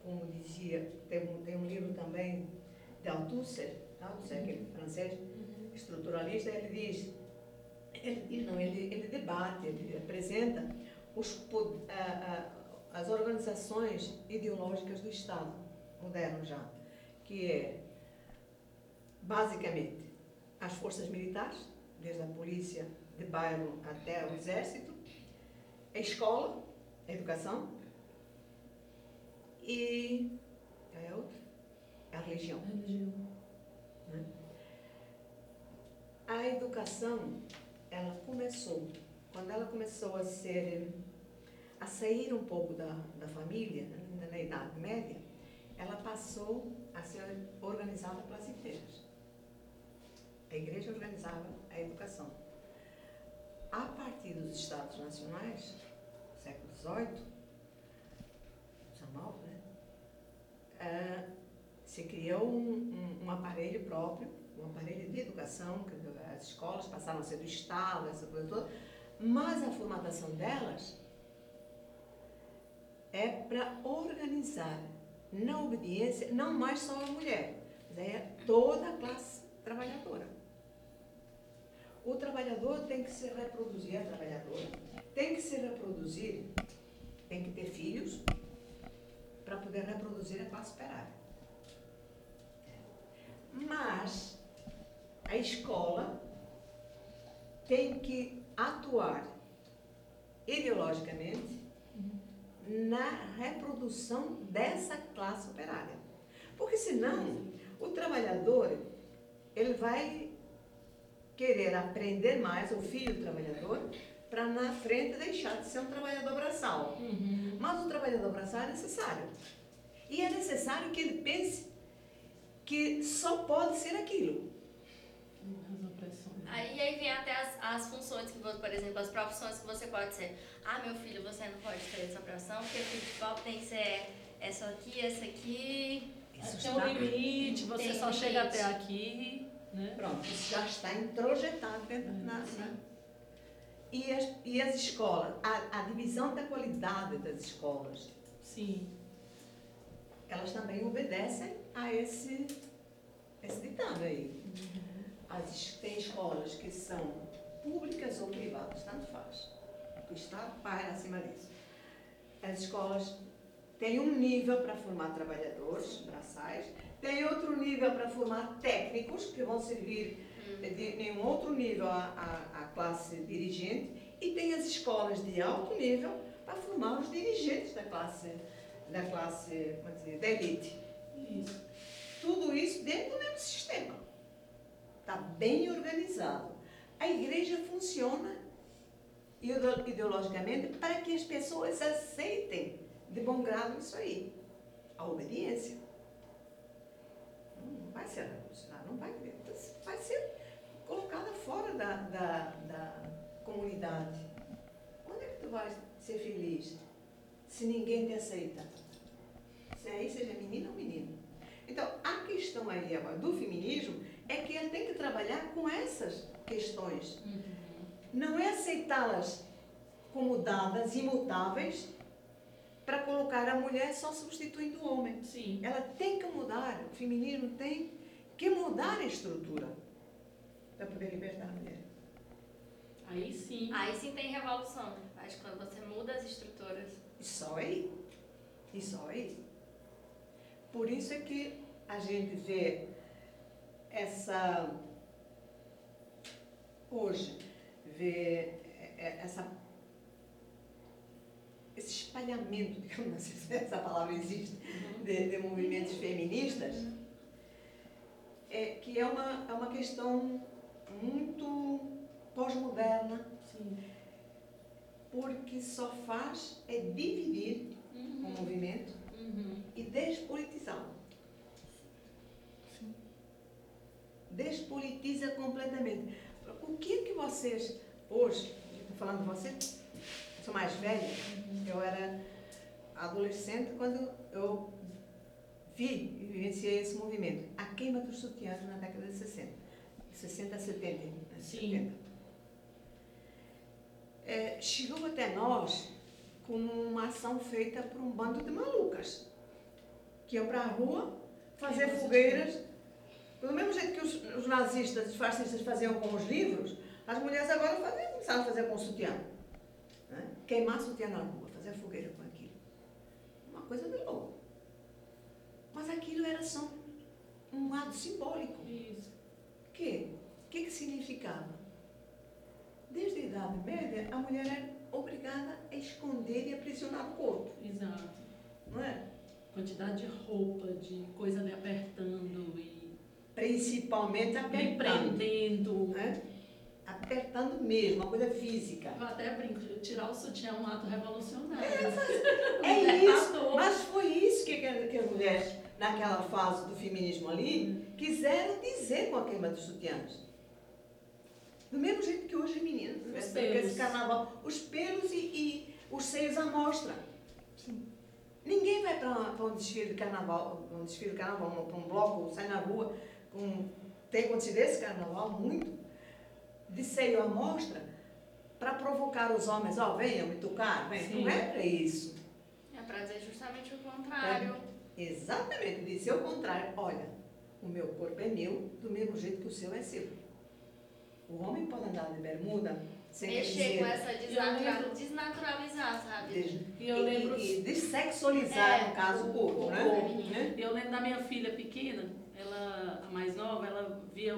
como dizia, tem um, tem um livro também de Althusser, Althusser, aquele francês, estruturalista, ele diz, ele diz, não, ele, ele debate, ele apresenta os, a- a- as organizações ideológicas do Estado moderno já, que é basicamente as forças militares, desde a polícia de bairro até o exército, a escola, a educação e é a outra? A religião. Religião. A educação, ela começou, quando ela começou a ser, a sair um pouco da, da família, na Idade Média, ela passou a ser organizada pelas igrejas. A igreja organizava a educação. A partir dos Estados Nacionais, século XVIII, XIX, né? ah, se criou um, um, um aparelho próprio, um aparelho de educação, que as escolas passaram a ser do Estado, essa coisa toda, mas a formatação delas é para organizar na obediência, não mais só a mulher, mas é toda a classe trabalhadora. O trabalhador tem que se reproduzir, a trabalhadora tem que se reproduzir, tem que ter filhos para poder reproduzir a classe operária. Mas a escola tem que atuar ideologicamente na reprodução dessa classe operária. Porque senão o trabalhador ele vai querer aprender mais, o filho do trabalhador, para na frente deixar de ser um trabalhador braçal. Uhum. Mas o trabalhador braçal é necessário. E é necessário que ele pense que só pode ser aquilo. Aí, aí vem até as, as funções que você, por exemplo, as profissões que você pode ser. Ah, meu filho, você não pode ter essa profissão, porque de pobre tem que ser essa aqui, essa aqui. Isso Tem um limite, você Tem só limite. chega até aqui, né? Pronto, isso já está introjetado dentro na, na- e, as, e as escolas, a, a divisão da qualidade das escolas, Sim. elas também obedecem a esse, esse ditado aí. As, tem escolas que são públicas ou privadas, tanto faz. O Estado paira acima disso. As escolas têm um nível para formar trabalhadores braçais, tem outro nível para formar técnicos que vão servir de em um outro nível à, à, à classe dirigente e tem as escolas de alto nível para formar os dirigentes da classe, da classe, como dizer, da elite. Isso. Tudo isso dentro do mesmo sistema. Está bem organizado. A igreja funciona ideo- ideologicamente para que as pessoas aceitem de bom grado isso aí. A obediência. Não vai ser revolucionária, não vai, vai ser colocada fora da, da, da comunidade. Onde é que tu vais ser feliz se ninguém te aceita? Se aí seja menina ou menino. Então, a questão aí agora do feminismo é que ele tem que trabalhar com essas questões. Não é aceitá-las como dadas, imutáveis, para colocar a mulher só substituindo o homem. Sim. Ela tem que mudar, o feminismo tem que mudar a estrutura para poder libertar a mulher. Aí sim. Aí sim tem revolução. Acho que quando você muda as estruturas. E só aí. E só aí. Por isso é que a gente vê essa. Hoje, vê essa, esse espalhamento, sei se essa palavra existe, de, de movimentos feministas, é, que é uma, é uma questão muito pós-moderna, porque só faz é dividir uhum. o movimento uhum. e despolitizá-lo. Despolitiza completamente. O que que vocês, hoje, estou falando de você, sou mais velha, eu era adolescente quando eu vi e vivenciei esse movimento. A queima dos sutiãs na década de 60. 60 a 70. Né? Sim. 70 é, chegou até nós como uma ação feita por um bando de malucas que iam para a rua fazer fogueiras. Do mesmo jeito que os, os nazistas, os fascistas faziam com os livros, as mulheres agora fazem, começaram a fazer com o sutiã. Né? Queimar sutiã na rua, fazer fogueira com aquilo. Uma coisa de louco. Mas aquilo era só um lado simbólico. Isso. Que? O que, que significava? Desde a Idade Média, a mulher era obrigada a esconder e aprisionar o corpo. Exato. Não é? Quantidade de roupa, de coisa ali apertando e. Principalmente apertando. prendendo. É? Apertando mesmo, uma coisa física. Eu até brinco, tirar o sutiã é um ato revolucionário. É, é isso. Mas foi isso que, que as mulheres, naquela fase do feminismo ali, quiseram dizer com a queima dos sutiãs. Do mesmo jeito que hoje meninas, os pelos. esse carnaval, os pelos e, e os seios à mostra. Sim. Ninguém vai para um desfile de carnaval, um desfile de carnaval, para um bloco, sai na rua, com, tem acontecido esse carnaval muito, de seio à mostra, para provocar os homens, ó, oh, venham me tocar, vem. Não é para isso. É para dizer justamente o contrário. É, exatamente, dizer o contrário. Olha, o meu corpo é meu, do mesmo jeito que o seu é seu. O homem pode andar de bermuda sem Mexer com essa desnatura, desnaturalizar, sabe? E eu lembro. E, e dessexualizar, é, no caso, o corpo, né? né? Eu lembro da minha filha pequena, ela, a mais nova, ela via,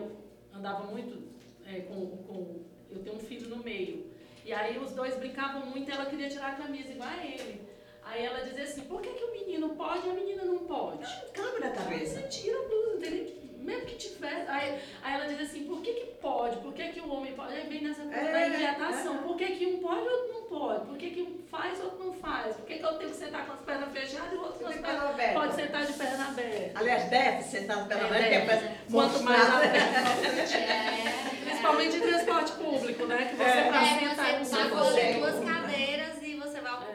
andava muito é, com, com. Eu tenho um filho no meio. E aí os dois brincavam muito e ela queria tirar a camisa igual a ele. Aí ela dizia assim, por que, que o menino pode e a menina não pode? Cabe na cabeça. Você tira a blusa, entendeu? Mesmo que tivesse. Aí, aí ela diz assim, por que, que pode? Por que, que o homem pode? Aí vem nessa coisa é, da inquietação. É. Por que, que um pode e outro não pode? Por que, que um faz e outro não faz? Por que, que eu tenho que sentar com as pernas fechadas e o outro com as pernas abertas? Pode sentar de perna aberta. Aliás, deve sentar de perna é, aberta. É, quanto mais aberto. é, Principalmente em transporte público, né? Que você é. vai é, sentar você pagou duas cadeiras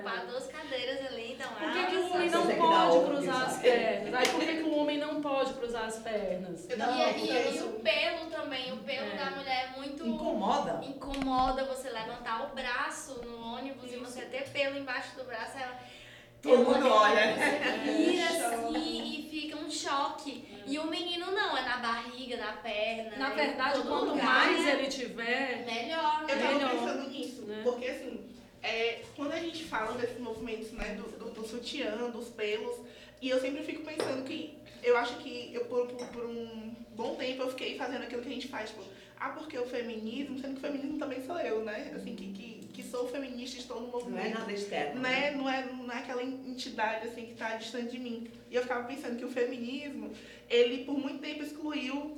ocupar duas cadeiras ali, então. Por que, que o homem não pode cruzar as pernas? Aí por que, que o homem não pode cruzar as pernas? Não, e, e, e, o pelo também, o pelo é. da mulher é muito. Incomoda. Incomoda você levantar o braço no ônibus Isso. e você ter pelo embaixo do braço. Ela, Todo mundo olha. Você vira assim e fica um choque. E o menino não, é na barriga, na perna. Na verdade, quanto lugar, mais né? ele tiver, melhor. Eu tava melhor. pensando nisso, né? porque assim, é, quando a gente fala desses movimentos, né, do, do, do sutiã, dos pelos, e eu sempre fico pensando que eu acho que eu por, por, por, um bom tempo eu fiquei fazendo aquilo que a gente faz, tipo, ah, porque o feminismo, sendo que o feminismo também sou eu, né? Assim, que, que, que sou feminista, estou no movimento. Não é nada externo. Né? Não, é, não é aquela entidade assim que está distante de mim. E eu ficava pensando que o feminismo, ele por muito tempo excluiu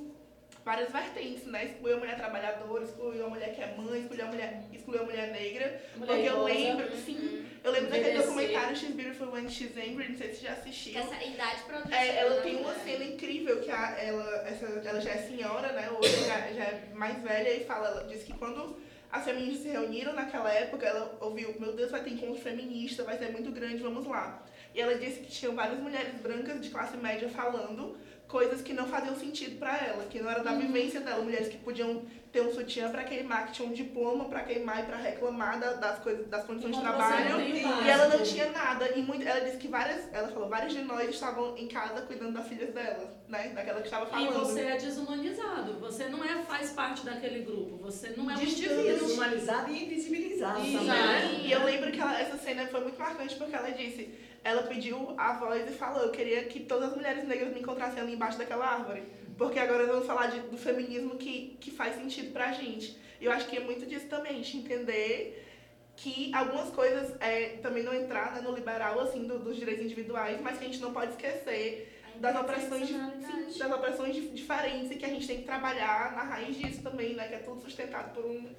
várias vertentes, né? Excluiu a mulher trabalhadora, excluiu a mulher que é mãe, excluiu a mulher, excluiu a mulher negra. Mulher porque eu lembro, uhum. sim, eu lembro daquele documentário She's Beautiful When She's Angry, não sei se você já assistiu. Essa idade produtiva. É, ela tem uma cena incrível que a, ela, essa, ela já é senhora, né? Hoje já, já é mais velha e fala, ela diz que quando as feministas se reuniram naquela época, ela ouviu, meu Deus, vai ter encontro feminista, vai ser muito grande, vamos lá. E ela disse que tinham várias mulheres brancas de classe média falando coisas que não faziam sentido para ela, que não era da uhum. vivência dela, mulheres que podiam ter um sutiã para queimar, que tinham um diploma para queimar e para reclamar da, das coisas, das condições de trabalho, e ela não tinha nada. E muito, ela disse que várias, ela falou, várias de nós estavam em casa cuidando das filhas dela, né, daquela que estava falando. E você é desumanizado, você não é faz parte daquele grupo, você não é um indivíduo. Desumanizado e invisibilizado. Exato. Né? E eu lembro que ela, essa cena foi muito marcante porque ela disse ela pediu a voz e falou: Eu queria que todas as mulheres negras me encontrassem ali embaixo daquela árvore. Porque agora vamos falar de, do feminismo que, que faz sentido pra gente. E eu acho que é muito disso também, de entender que algumas coisas é, também não entrar né, no liberal, assim, do, dos direitos individuais, mas que a gente não pode esquecer das opressões, de, sim, das opressões diferentes e que a gente tem que trabalhar na raiz disso também, né? Que é tudo sustentado por um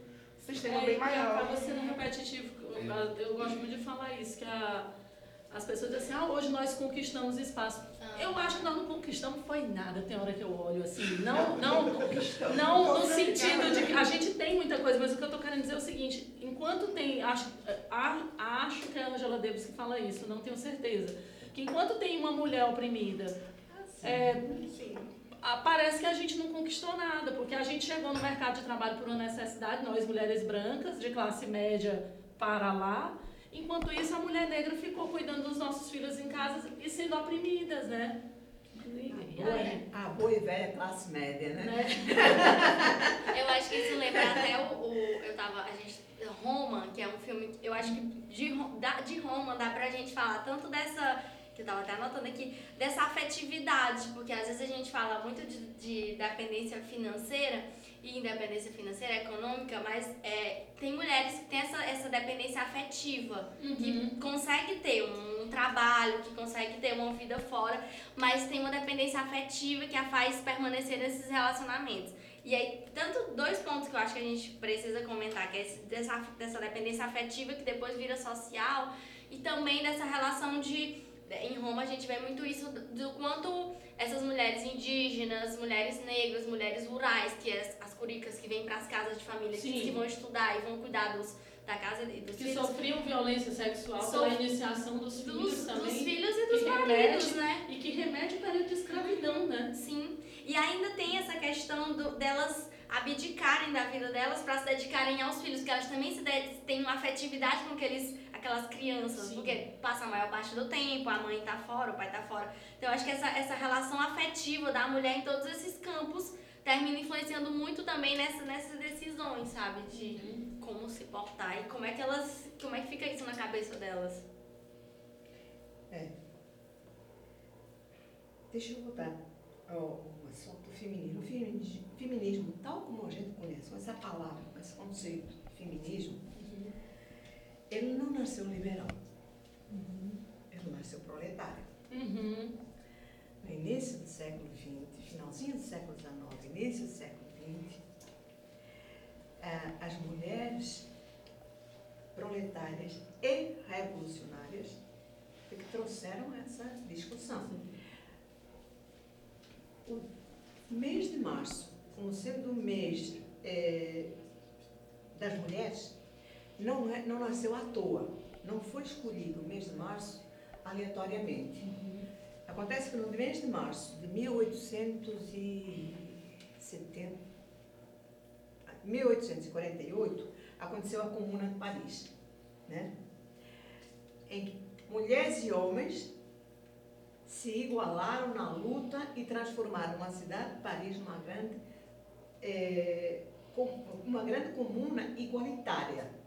sistema é, bem maior. Acaba sendo repetitivo. Eu, eu gosto muito de falar isso, que a, as pessoas dizem assim, ah, hoje nós conquistamos espaço. Ah. Eu acho que nós não conquistamos foi nada, tem hora que eu olho assim. Não, não, não no sentido de que a gente tem muita coisa, mas o que eu estou querendo dizer é o seguinte, enquanto tem, acho, acho que é a Angela Davis que fala isso, não tenho certeza, que enquanto tem uma mulher oprimida, é, parece que a gente não conquistou nada, porque a gente chegou no mercado de trabalho por uma necessidade, nós mulheres brancas, de classe média para lá, enquanto isso a mulher negra ficou cuidando dos nossos filhos em casa e sendo oprimidas, né? A boa, a boa e velha classe média, né? né? eu acho que isso lembra até o, o, Eu tava. A gente. Roma, que é um filme. Eu acho que de, de Roma dá pra gente falar tanto dessa que eu estava até anotando aqui, dessa afetividade, porque às vezes a gente fala muito de, de dependência financeira e independência financeira, econômica, mas é, tem mulheres que têm essa, essa dependência afetiva, uhum. que consegue ter um, um, trabalho, que consegue ter uma vida fora, mas tem uma dependência afetiva que a faz permanecer nesses relacionamentos. E aí, tanto dois pontos que eu acho que a gente precisa comentar, que é dessa, dessa dependência afetiva que depois vira social, e também dessa relação de em Roma a gente vê muito isso do, quanto essas mulheres indígenas, mulheres negras, mulheres rurais, que é as, as curicas que vêm para as casas de família, que, que, vão estudar e vão cuidar dos, da casa e dos que filhos. Que sofriam violência sexual so, pela iniciação dos filhos dos, também. Dos filhos e dos maridos, remete, né? E que remete período de escravidão, né? Sim. E ainda tem essa questão do, delas abdicarem da vida delas para se dedicarem aos filhos, que elas também se têm uma afetividade com aqueles aquelas crianças, Sim. porque passa a maior parte do tempo, a mãe tá fora, o pai tá fora. Então eu acho que essa, essa relação afetiva da mulher em todos esses campos termina influenciando muito também nessa, nessas decisões, sabe? De uhum. como se portar e como é que elas. Como é que fica isso na cabeça delas. É. Deixa eu voltar ao assunto feminino. O feminismo, feminismo, tal como a gente conhece, com essa palavra, com esse conceito, feminismo, ele não nasceu liberal. Uhum. Ele nasceu proletário. Uhum. No início do século XX, finalzinho do século XIX, início do século XX, as mulheres proletárias e revolucionárias é que trouxeram essa discussão. O mês de março, como sendo o mês é, das mulheres, não, é, não nasceu à toa, não foi escolhido o mês de março aleatoriamente. Uhum. Acontece que no mês de março de 1870, 1848, aconteceu a Comuna de Paris, né? em que mulheres e homens se igualaram na luta e transformaram uma cidade, Paris, numa grande, é, uma grande comuna igualitária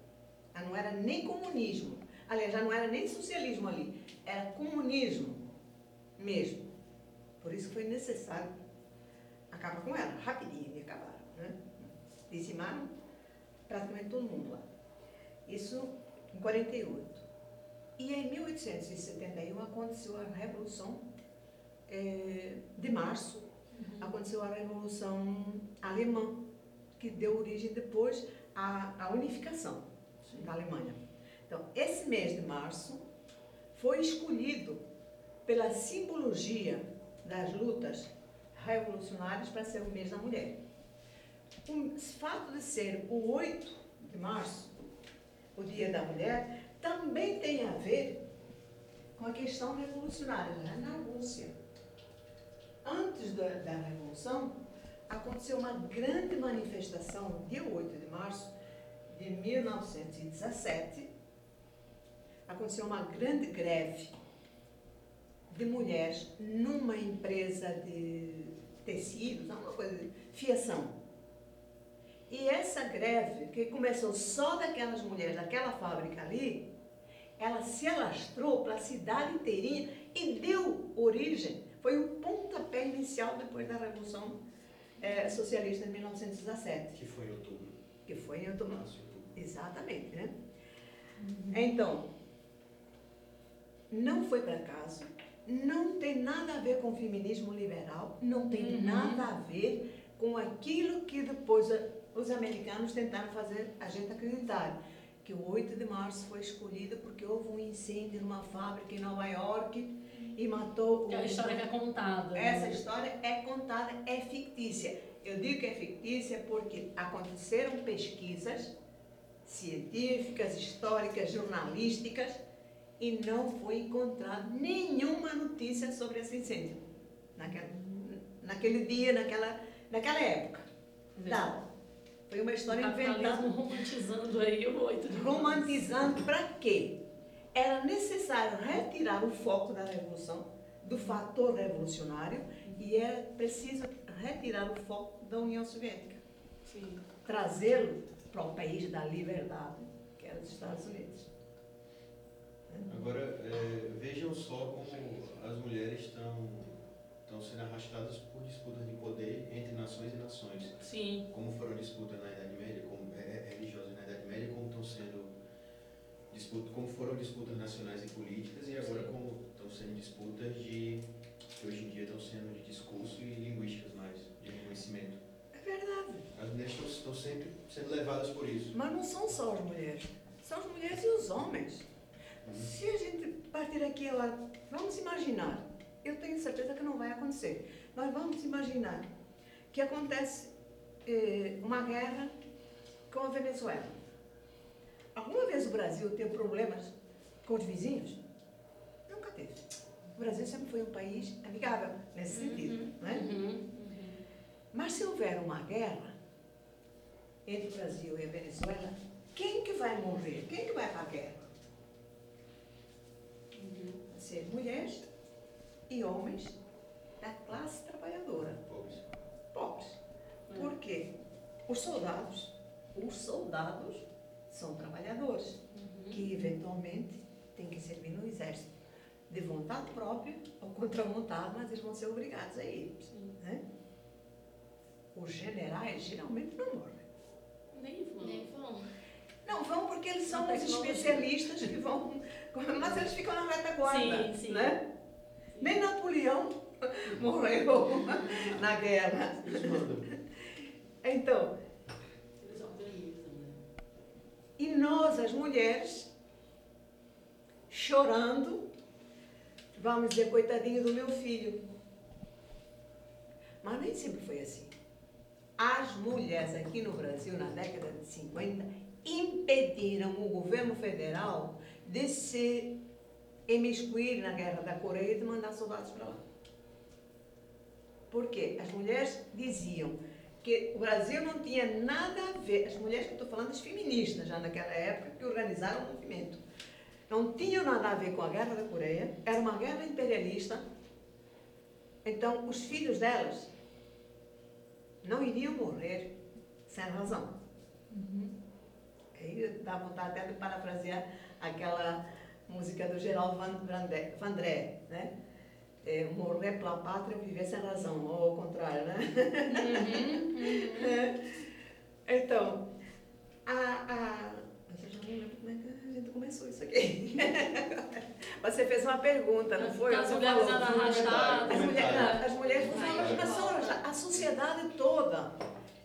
já não era nem comunismo. Aliás, já não era nem socialismo ali. Era comunismo mesmo. Por isso foi necessário acabar com ela. Rapidinho e acabaram. Né? Dizimaram praticamente todo mundo lá. Isso em 48. E em 1871 aconteceu a Revolução é, de Março. Uhum. Aconteceu a Revolução Alemã, que deu origem depois à, à unificação da Alemanha. Então, esse mês de março foi escolhido pela simbologia das lutas revolucionárias para ser o mês da mulher. O fato de ser o 8 de março, o Dia da Mulher, também tem a ver com a questão revolucionária né? na Rússia. Antes da, da Revolução, aconteceu uma grande manifestação, dia 8 de março, de 1917, aconteceu uma grande greve de mulheres numa empresa de tecidos, uma coisa de fiação. E essa greve, que começou só daquelas mulheres daquela fábrica ali, ela se alastrou para a cidade inteirinha e deu origem, foi o pontapé inicial depois da Revolução é, Socialista de 1917. Que foi em outubro. Que foi em outubro. Exatamente, né? Então, não foi para acaso, não tem nada a ver com o feminismo liberal, não tem Uhum. nada a ver com aquilo que depois os americanos tentaram fazer a gente acreditar. Que o 8 de março foi escolhido porque houve um incêndio numa fábrica em Nova York e matou o. Que é a história que é contada. né? Essa história é contada, é fictícia. Eu digo que é fictícia porque aconteceram pesquisas científicas, históricas, jornalísticas e não foi encontrado nenhuma notícia sobre esse incêndio naquele, naquele dia, naquela, naquela época. Nada. Foi uma história capitalismo inventada romantizando aí o 8 de romantizando para quê? Era necessário retirar o foco da revolução, do fator revolucionário, e era preciso retirar o foco da União Soviética, trazê-lo para o país da liberdade, que era os Estados Unidos. Agora, é, vejam só como as mulheres estão, estão sendo arrastadas por disputas de poder entre nações e nações. Sim. Como foram disputas na Idade Média, como é, é, religiosas na Idade Média, como estão sendo disputas, como foram disputas nacionais e políticas, e agora Sim. como estão sendo disputas de que hoje em dia estão sendo de discurso e linguísticas reconhecimento. É verdade. As mulheres estão, estão sempre sendo levadas por isso. Mas não são só as mulheres, são as mulheres e os homens. Se a gente partir aqui agora, vamos imaginar, eu tenho certeza que não vai acontecer, mas vamos imaginar que acontece eh, uma guerra com a Venezuela. Alguma vez o Brasil teve problemas com os vizinhos? Nunca teve. O Brasil sempre foi um país amigável nesse sentido, não é? Uhum. Mas se houver uma guerra entre o Brasil e a Venezuela, quem que vai morrer? Quem que vai para a guerra? Vai ser mulheres e homens da classe trabalhadora, Pobres. pobres. Por quê? Os soldados, os soldados são trabalhadores que eventualmente têm que servir no exército. De vontade própria ou contra vontade, mas eles vão ser obrigados a ir. Sim. Né? Os generais geralmente não morrem. Nem vão. Nem vão. Não vão porque eles são os especialistas que vão. Mas eles ficam na retaguarda. Sim, sim. Né? Nem Napoleão morreu na guerra. Então, Eles organizam, né? e nós, as mulheres, chorando, vamos dizer, coitadinho do meu filho. Mas nem sempre foi assim. As mulheres aqui no Brasil, na década de 50, impediram o governo federal de se emiscuir na guerra da Coreia e de mandar soldados para lá. Por quê? As mulheres diziam que o Brasil não tinha nada a ver, as mulheres que eu estou falando, as feministas, já naquela época, que organizaram o movimento, não tinham nada a ver com a guerra da Coreia, era uma guerra imperialista, então os filhos delas não iriam morrer sem razão. Aí dá vontade até de parafrasear aquela música do Geraldo Van- Vandré, Vandré né? É, morrer pela pátria viver sem razão, ou ao contrário, né? É. Então, a, a. Eu já não lembro como é que a gente começou isso aqui. Você fez uma pergunta, não foi? As mulheres eram arrastadas. As mulheres, Comentário. as mulheres não são Aí, arrastadas, são. A sociedade toda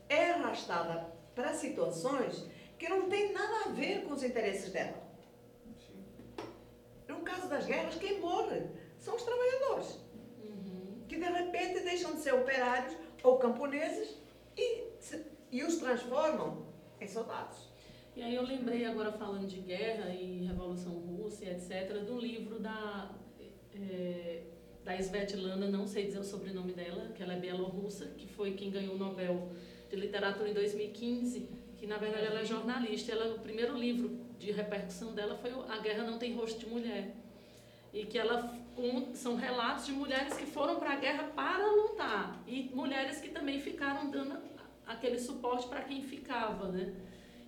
é arrastada para situações que não tem nada a ver com os interesses dela. No caso das guerras, quem morre são os trabalhadores, Uhum. que de repente deixam de ser operários ou camponeses e, se- e os transformam em soldados. E aí eu lembrei agora falando de guerra e Revolução Russa etc, do livro da eh, da Svetlana, não sei dizer o sobrenome dela, que ela é bielorrussa, que foi quem ganhou o Nobel de Literatura em 2015, que na verdade ela é jornalista. Ela, o primeiro livro de repercussão dela foi A Guerra Não Tem Rosto de Mulher. E que ela são relatos de mulheres que foram para a guerra para lutar e mulheres que também ficaram dando aquele suporte para quem ficava, né?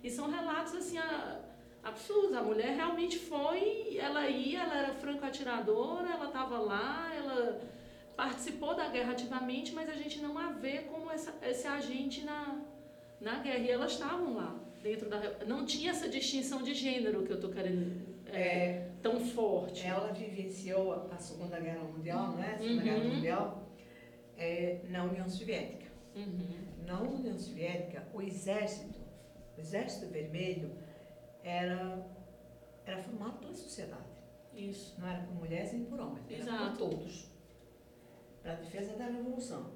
E são relatos assim, a- absurdos. A mulher realmente foi, ela ia, ela era franco-atiradora, ela estava lá, ela participou da guerra ativamente, mas a gente não a vê como essa, esse agente na, na guerra. E elas estavam lá, dentro da. Não tinha essa distinção de gênero que eu estou querendo. É, É, tão forte. ela vivenciou a Segunda Guerra Mundial, né? A Segunda Uhum. Guerra Mundial é, na União Soviética. Uhum. Na União Soviética, o exército, o exército vermelho, era, era formado pela sociedade. Isso. Não era por mulheres nem por homens, era Exato. por todos. Para a defesa da revolução,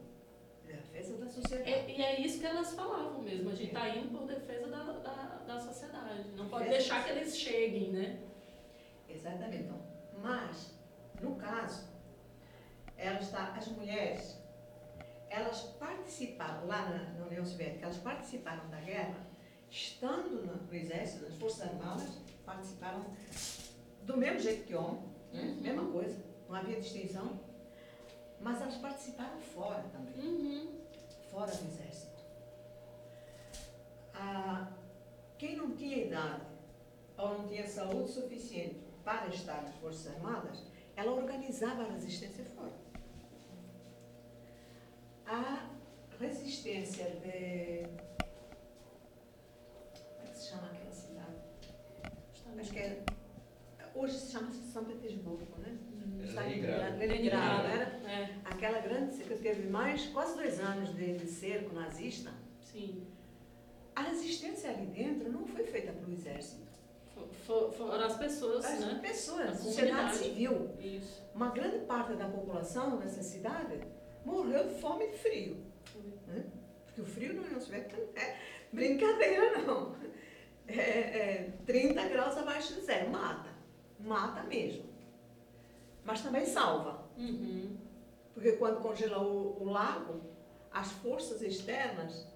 para a defesa da sociedade. É- e é isso que elas falavam mesmo. A gente está indo por defesa da, da, da sociedade. Não pode Defesa. deixar que eles cheguem, né? Exatamente. Então, mas, no caso, ela está, as mulheres, elas participaram, lá na, na União Soviética, elas participaram da guerra, estando no, exército, nas Forças Armadas, participaram do mesmo jeito que homem, né? Uhum. mesma coisa, não havia distinção, mas elas participaram fora também. Uhum. fora do exército. Ah, quem não tinha idade ou não tinha saúde suficiente para estar nas Forças Armadas, ela organizava a resistência fora. A resistência de. Como é que se chama aquela cidade? Acho que é. Hoje se chama São Petersburgo, né? Leningrado. Leningrado. Era É, aquela grande que teve mais quase dois anos de, de cerco nazista. sim. A resistência ali dentro não foi feita pelo exército. Fo- fo- Foram as pessoas, As né? pessoas, A sociedade civil. Isso. Uma grande parte da população nessa cidade morreu de fome e de frio. né? Porque o frio na União Soviética não é brincadeira, não. É, é 30 graus abaixo de zero. Mata. Mata mesmo. Mas também salva. Uhum. Porque quando congelou o, o lago, as forças externas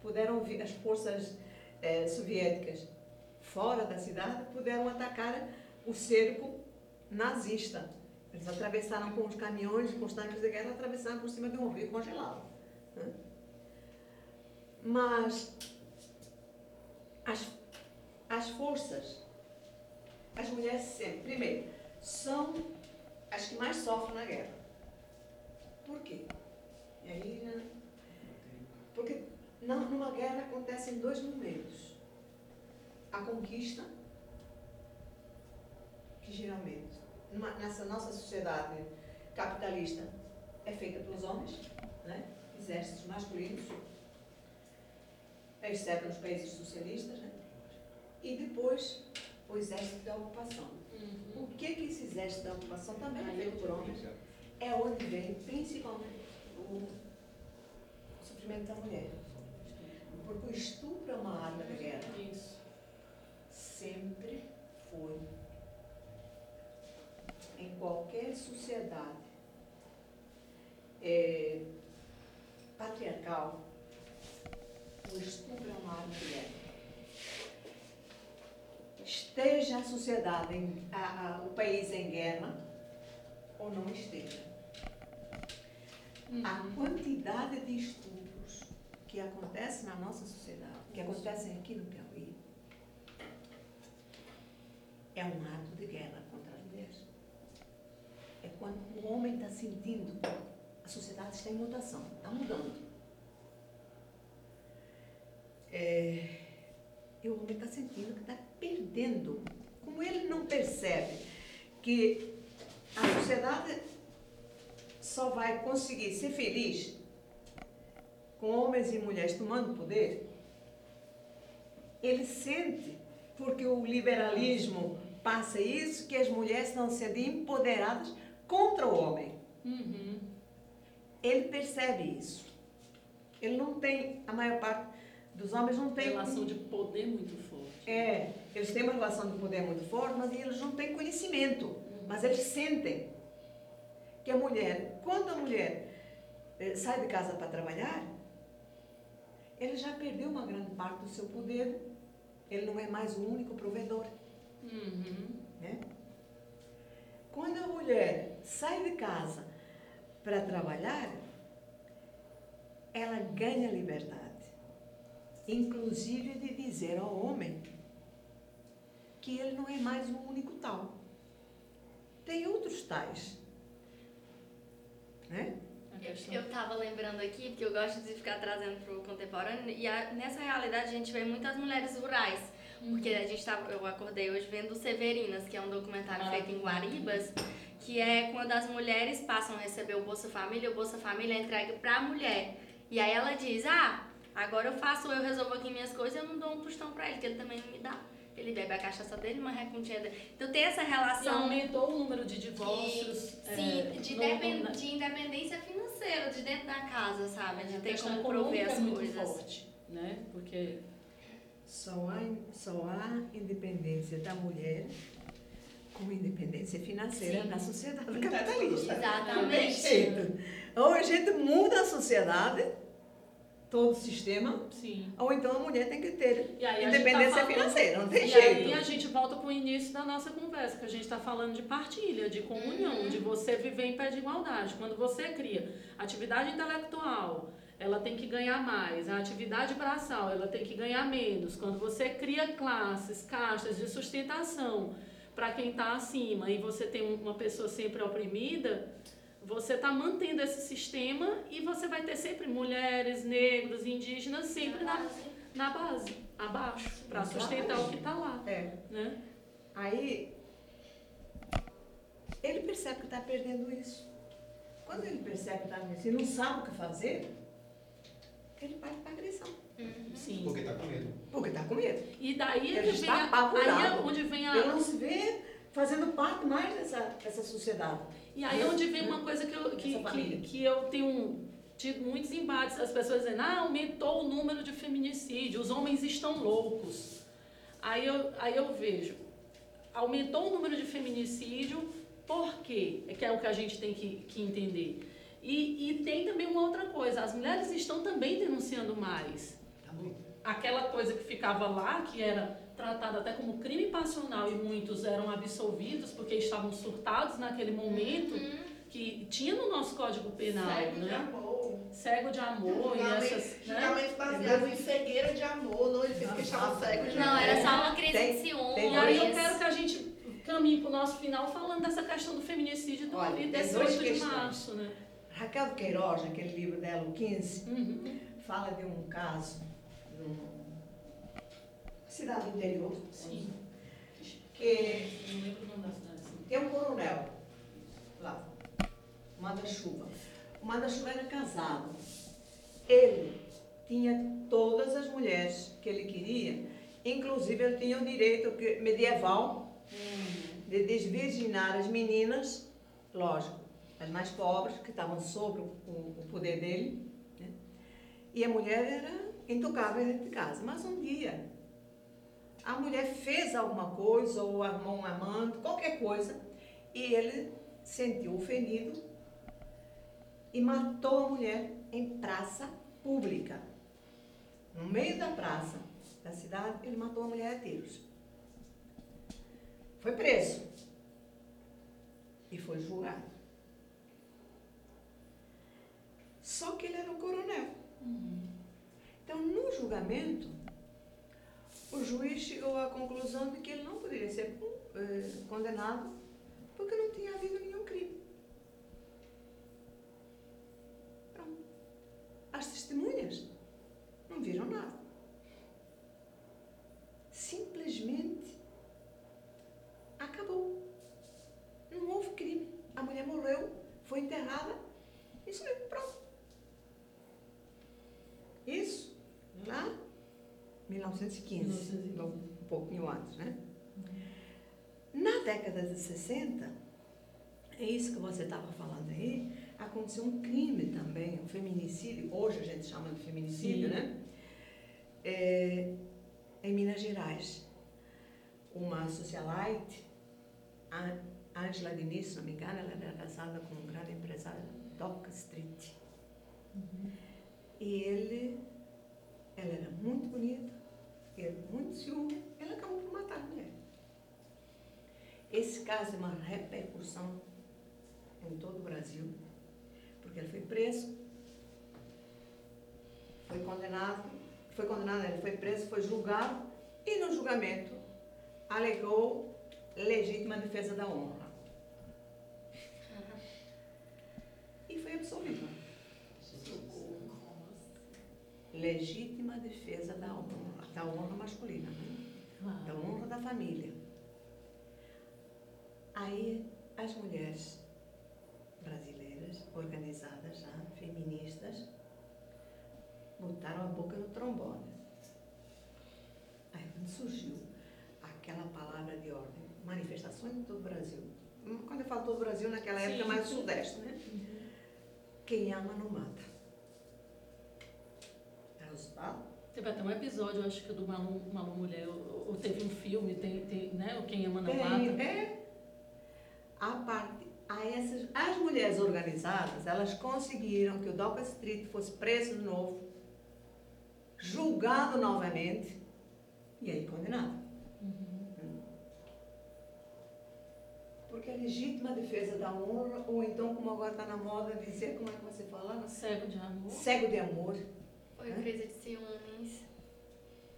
puderam vir, as forças eh, soviéticas fora da cidade puderam atacar o cerco nazista. Eles atravessaram com os caminhões, com os tanques de guerra, atravessaram por cima de um rio congelado. né? Mas as, as forças, as mulheres sempre, primeiro, são as que mais sofrem na guerra. Por quê? E aí, né? Porque numa guerra acontecem dois momentos. A conquista, que geralmente, numa- nessa nossa sociedade capitalista, é feita pelos homens, né? exércitos masculinos, exceto nos países socialistas, né? E depois o exército da ocupação. Uhum. O que que esse exército da ocupação também é Aí por homens? É onde vem principalmente o sofrimento da mulher. Porque o estupro é uma arma de guerra. Isso. Sempre foi. Em qualquer sociedade é, patriarcal, o estupro é uma arma de guerra. Esteja a sociedade, em, a- a- o país em guerra, ou não esteja. A quantidade de estupros que acontece na nossa sociedade, que acontecem aqui no Piauí, é um ato de guerra contra as mulheres. É quando o homem está sentindo, a sociedade está em mutação, está mudando. É, e o homem está sentindo que está perdendo. Como ele não percebe que a sociedade só vai conseguir ser feliz com homens e mulheres tomando poder, ele sente, porque o liberalismo passa isso, que as mulheres estão sendo empoderadas contra o homem. Uhum. Ele percebe isso. Ele não tem, a maior parte dos homens não tem. Relação de poder muito forte. É, eles têm uma relação de poder muito forte, mas eles não têm conhecimento. Mas eles sentem que a mulher, quando a mulher eh, sai de casa para trabalhar, ele já perdeu uma grande parte do seu poder. Ele não é mais o único provedor. Uhum. né? Quando a mulher sai de casa para trabalhar, ela ganha liberdade, inclusive de dizer ao homem que ele não é mais o único tal. Tem outros tais. Né? Eu estava lembrando aqui, porque eu gosto de ficar trazendo para o contemporâneo, e a- nessa realidade a gente vê muitas mulheres rurais. Porque a gente tava, eu acordei hoje vendo Severinas, que é um documentário feito em Guaribas, que é quando as mulheres passam a receber o Bolsa Família, o Bolsa Família é entregue para a mulher. E aí ela diz: Ah, agora eu faço, eu resolvo aqui minhas coisas, eu não dou um tostão para ele, que ele também não me dá. Ele bebe a cachaça dele, uma recontinha dele. Então tem essa E relação. aumentou o número de divórcios. Sim, é, de, no- depen- na- de independência financeira, de dentro da casa, sabe? De ter como prover econômica as é muito coisas. forte, né? Porque Só há, só há independência da mulher com independência financeira Sim. na sociedade tem capitalista. Exatamente. Ou a gente muda a sociedade, todo o sistema, sim. ou então a mulher tem que ter E gente independência tá financeira, não tem e jeito. aí a gente volta para o início da nossa conversa, que a gente está falando de partilha, de comunhão, de você viver em pé de igualdade. Quando você cria atividade intelectual, ela tem que ganhar mais. A atividade braçal, ela tem que ganhar menos. Quando você cria classes, castas de sustentação para quem está acima e você tem uma pessoa sempre oprimida, você está mantendo esse sistema e você vai ter sempre mulheres, negros, indígenas sempre na, na base, abaixo, para sustentar o que está lá, É. né? Aí ele percebe que está perdendo isso. Quando ele percebe que está perdendo isso e não sabe o que fazer, ele parte para agressão. Sim. Porque tá com medo. Porque está com medo. E daí Ele vem está a, aí é onde vem a Ele não se vê fazendo parte mais dessa, dessa sociedade. E aí é onde vem uma coisa que eu que, que, que eu tenho tido muitos embates as pessoas dizendo ah aumentou o número de feminicídio os homens estão loucos. Aí eu aí eu vejo aumentou o número de feminicídio por quê? É que é o que a gente tem que, que entender. E, e tem também uma outra coisa as mulheres estão também denunciando mais. Tá aquela coisa que ficava lá, que era tratada até como crime passional e muitos eram absolvidos porque estavam surtados naquele momento, que tinha no nosso Código Penal, Cego de né? amor. Cego de amor e essas, né? Baseados em cegueira de amor, não ele fez porque estava cego de Não, amor. era só uma crise Tem- de ciúmes. tem E aí eu quero que a gente caminhe para o nosso final falando dessa questão do feminicídio do Olha, e tem desse duas 8 de questões. março, né? Raquel de Queiroz, naquele livro dela, o 15, Uhum. fala de um caso numa cidade do interior, Sim. que Não lembro o nome da cidade. assim. tem um coronel lá, manda-chuva. O manda-chuva era casado. Ele tinha todas as mulheres que ele queria, inclusive ele tinha o direito medieval de desvirginar as meninas, lógico, as mais pobres, que estavam sob o, o poder dele, né? e a mulher era intocável dentro de casa. Mas um dia, a mulher fez alguma coisa, ou armou um amante, qualquer coisa, e ele sentiu ofendido e matou a mulher em praça pública. No meio da praça da cidade, ele matou a mulher a tiros. Foi preso e foi julgado. Só que ele era um coronel. Então, no julgamento, o juiz chegou à conclusão de que ele não poderia ser eh, condenado porque não tinha havido nenhum crime. Pronto. As testemunhas não viram nada. Simplesmente acabou. Não houve crime. A mulher morreu, foi enterrada. Isso mesmo, pronto. Isso lá 1915, 1915. um pouquinho antes, né? Na década de 60, é isso que você estava falando aí, aconteceu um crime também, um feminicídio, hoje a gente chama de feminicídio, Sim. né? É, em Minas Gerais. Uma socialite, Angela Diniz, se não me engano, ela era casada com um grande empresário, Doc Street. E ele, bonita, ele muito ciúme, ele acabou por matar a mulher. Esse caso é uma repercussão em todo o Brasil, porque ele foi preso, foi condenado, foi condenado, ele foi preso, foi julgado, e no julgamento alegou legítima defesa da honra. E foi absolvida. Legítima defesa da honra, da honra masculina, né? da honra da família. Aí as mulheres brasileiras, organizadas já, feministas, botaram a boca no trombone. Aí quando surgiu aquela palavra de ordem, manifestações em todo o Brasil. Quando eu falo todo o Brasil, naquela Sim. época mais sudeste, né? Quem ama não mata. Resultado? Teve até um episódio, eu acho que do Malu, Malu Mulher, ou, ou teve um filme, tem, tem, né? O Quem Ama Não Tem, Mata. é. A parte, a essas, as mulheres organizadas, elas conseguiram que o Douglas Street fosse preso de novo, julgado novamente e aí condenado. Porque é legítima defesa da honra, ou então, como agora está na moda dizer, como é que você fala? Cego de amor. Cego de amor. Crise de ciúmes.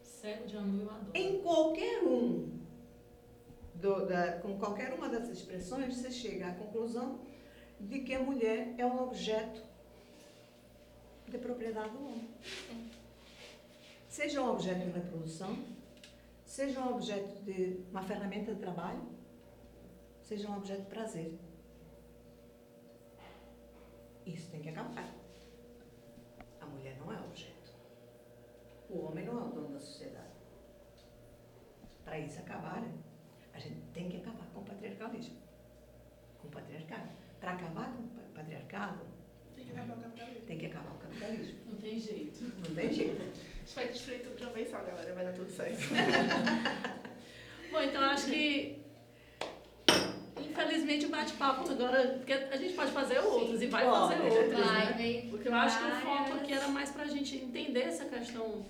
Cego de amor eu adoro. Em qualquer um, do- da- com qualquer uma das expressões, você chega à conclusão de que a mulher é um objeto de propriedade do homem. Seja um objeto de reprodução, seja um objeto de uma ferramenta de trabalho, seja um objeto de prazer. Isso tem que acabar. A mulher não é objeto. O homem não é o dono da sociedade. Para isso acabar, a gente tem que acabar com o patriarcalismo. Com o patriarcado. Para acabar com o pa- patriarcado, Tem que acabar o capitalismo. tem que acabar o capitalismo. Não tem jeito. Não tem jeito. A gente vai destruir tudo de uma vez só, galera. Vai dar tudo certo. Bom, então acho que. Infelizmente o bate-papo agora. Porque a gente pode fazer outros e vai Pode, fazer outros. Vai, Né? Porque eu acho que o foco aqui era mais pra gente entender essa questão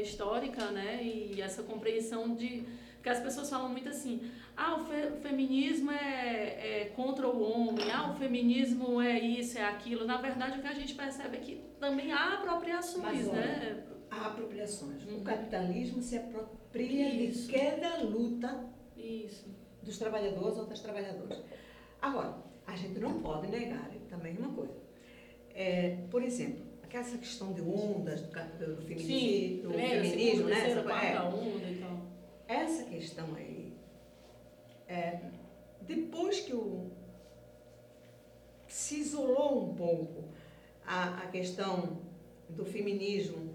histórica, né? E essa compreensão de. Porque as pessoas falam muito assim, ah, o, fe- o feminismo é, é contra o homem, ah, o feminismo é isso, é aquilo. Na verdade, o que a gente percebe é que também há apropriações, Mas, olha, né? Há apropriações. O Uhum. capitalismo capitalismo se apropria Isso. de cada luta Isso. dos trabalhadores ou das trabalhadoras. Agora, a gente não pode negar também uma coisa. É, por exemplo, aquela questão de ondas do, ca- do, feminismo, né? terceira, Essa é. onda e tal. Essa questão aí, é, depois que o, se isolou um pouco a, a questão do feminismo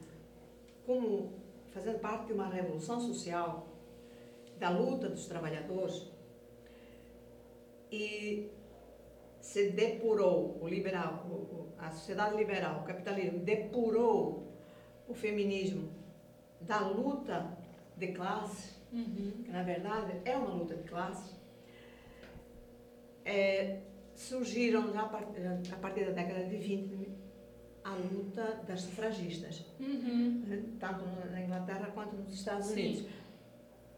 como fazendo parte de uma revolução social, da luta dos trabalhadores, e se depurou o liberal, o- o- a sociedade liberal, o capitalismo depurou o feminismo da luta de classe, Uhum. que na verdade é uma luta de classe, é, surgiram já a par- a partir da década de 20 a luta das sufragistas, Uhum. né, tanto na Inglaterra quanto nos Estados Sim. Unidos.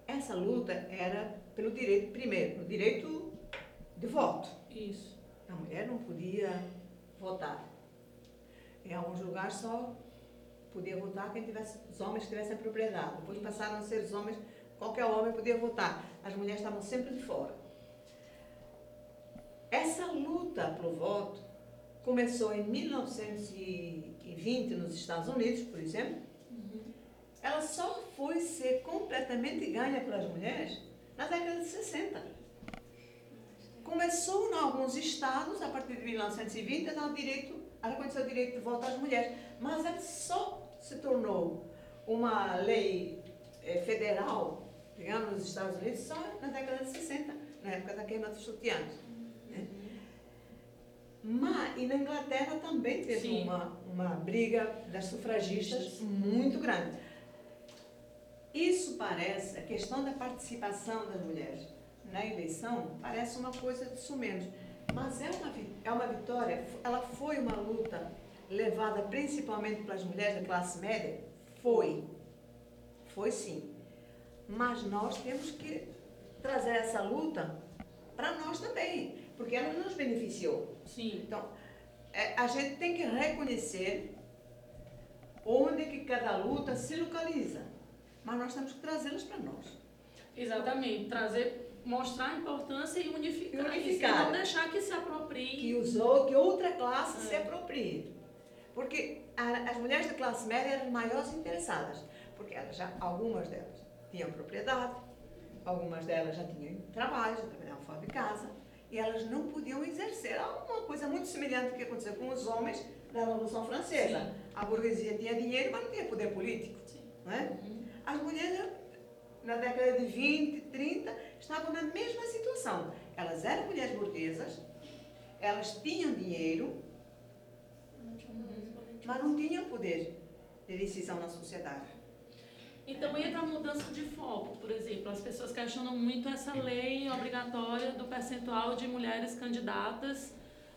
Essa luta era pelo direito, primeiro, pelo direito de voto. Isso. A mulher não podia votar. Em alguns lugares só podia votar quem tivesse, os homens tivessem propriedade. Depois passaram a ser os homens, qualquer homem podia votar. As mulheres estavam sempre de fora. Essa luta pelo voto começou em 1920 nos Estados Unidos, por exemplo. Ela só foi ser completamente ganha pelas mulheres na década de 60. Começou em alguns estados, a partir de 1920, a dar o direito, a reconhecer o direito de voto às mulheres. Mas ela só se tornou uma lei eh, federal, digamos, nos Estados Unidos, só na década de 60, na época da queima dos sutiãs. né? Mas, e na Inglaterra também teve Sim. uma, uma briga das sufragistas muito grande. Isso parece, a questão da participação das mulheres na eleição, parece uma coisa de sumenos. Mas é uma, é uma vitória, ela foi uma luta levada principalmente pelas mulheres da classe média? Foi. Foi sim. Mas nós temos que trazer essa luta para nós também, porque ela nos beneficiou. Sim. Então, é, a gente tem que reconhecer onde que cada luta se localiza. Mas nós temos que trazê-las para nós. Exatamente, trazer, mostrar a importância e unificar, E unificar. e não deixar que se aproprie. que usou que outra classe É. se aproprie. Porque a- as mulheres de classe média eram as maiores interessadas, porque elas já, algumas delas tinham propriedade, algumas delas já tinham trabalho, já trabalhavam fora de casa, e elas não podiam exercer uma coisa muito semelhante que aconteceu com os homens da Revolução Francesa. Sim. A burguesia tinha dinheiro, mas não tinha poder político. Sim. Não é? Uhum. As mulheres, na década de 20, 30, estavam na mesma situação. Elas eram mulheres burguesas, elas tinham dinheiro, mas não tinham poder de decisão na sociedade. E também a mudança de foco, por exemplo, as pessoas questionam muito essa lei obrigatória do percentual de mulheres candidatas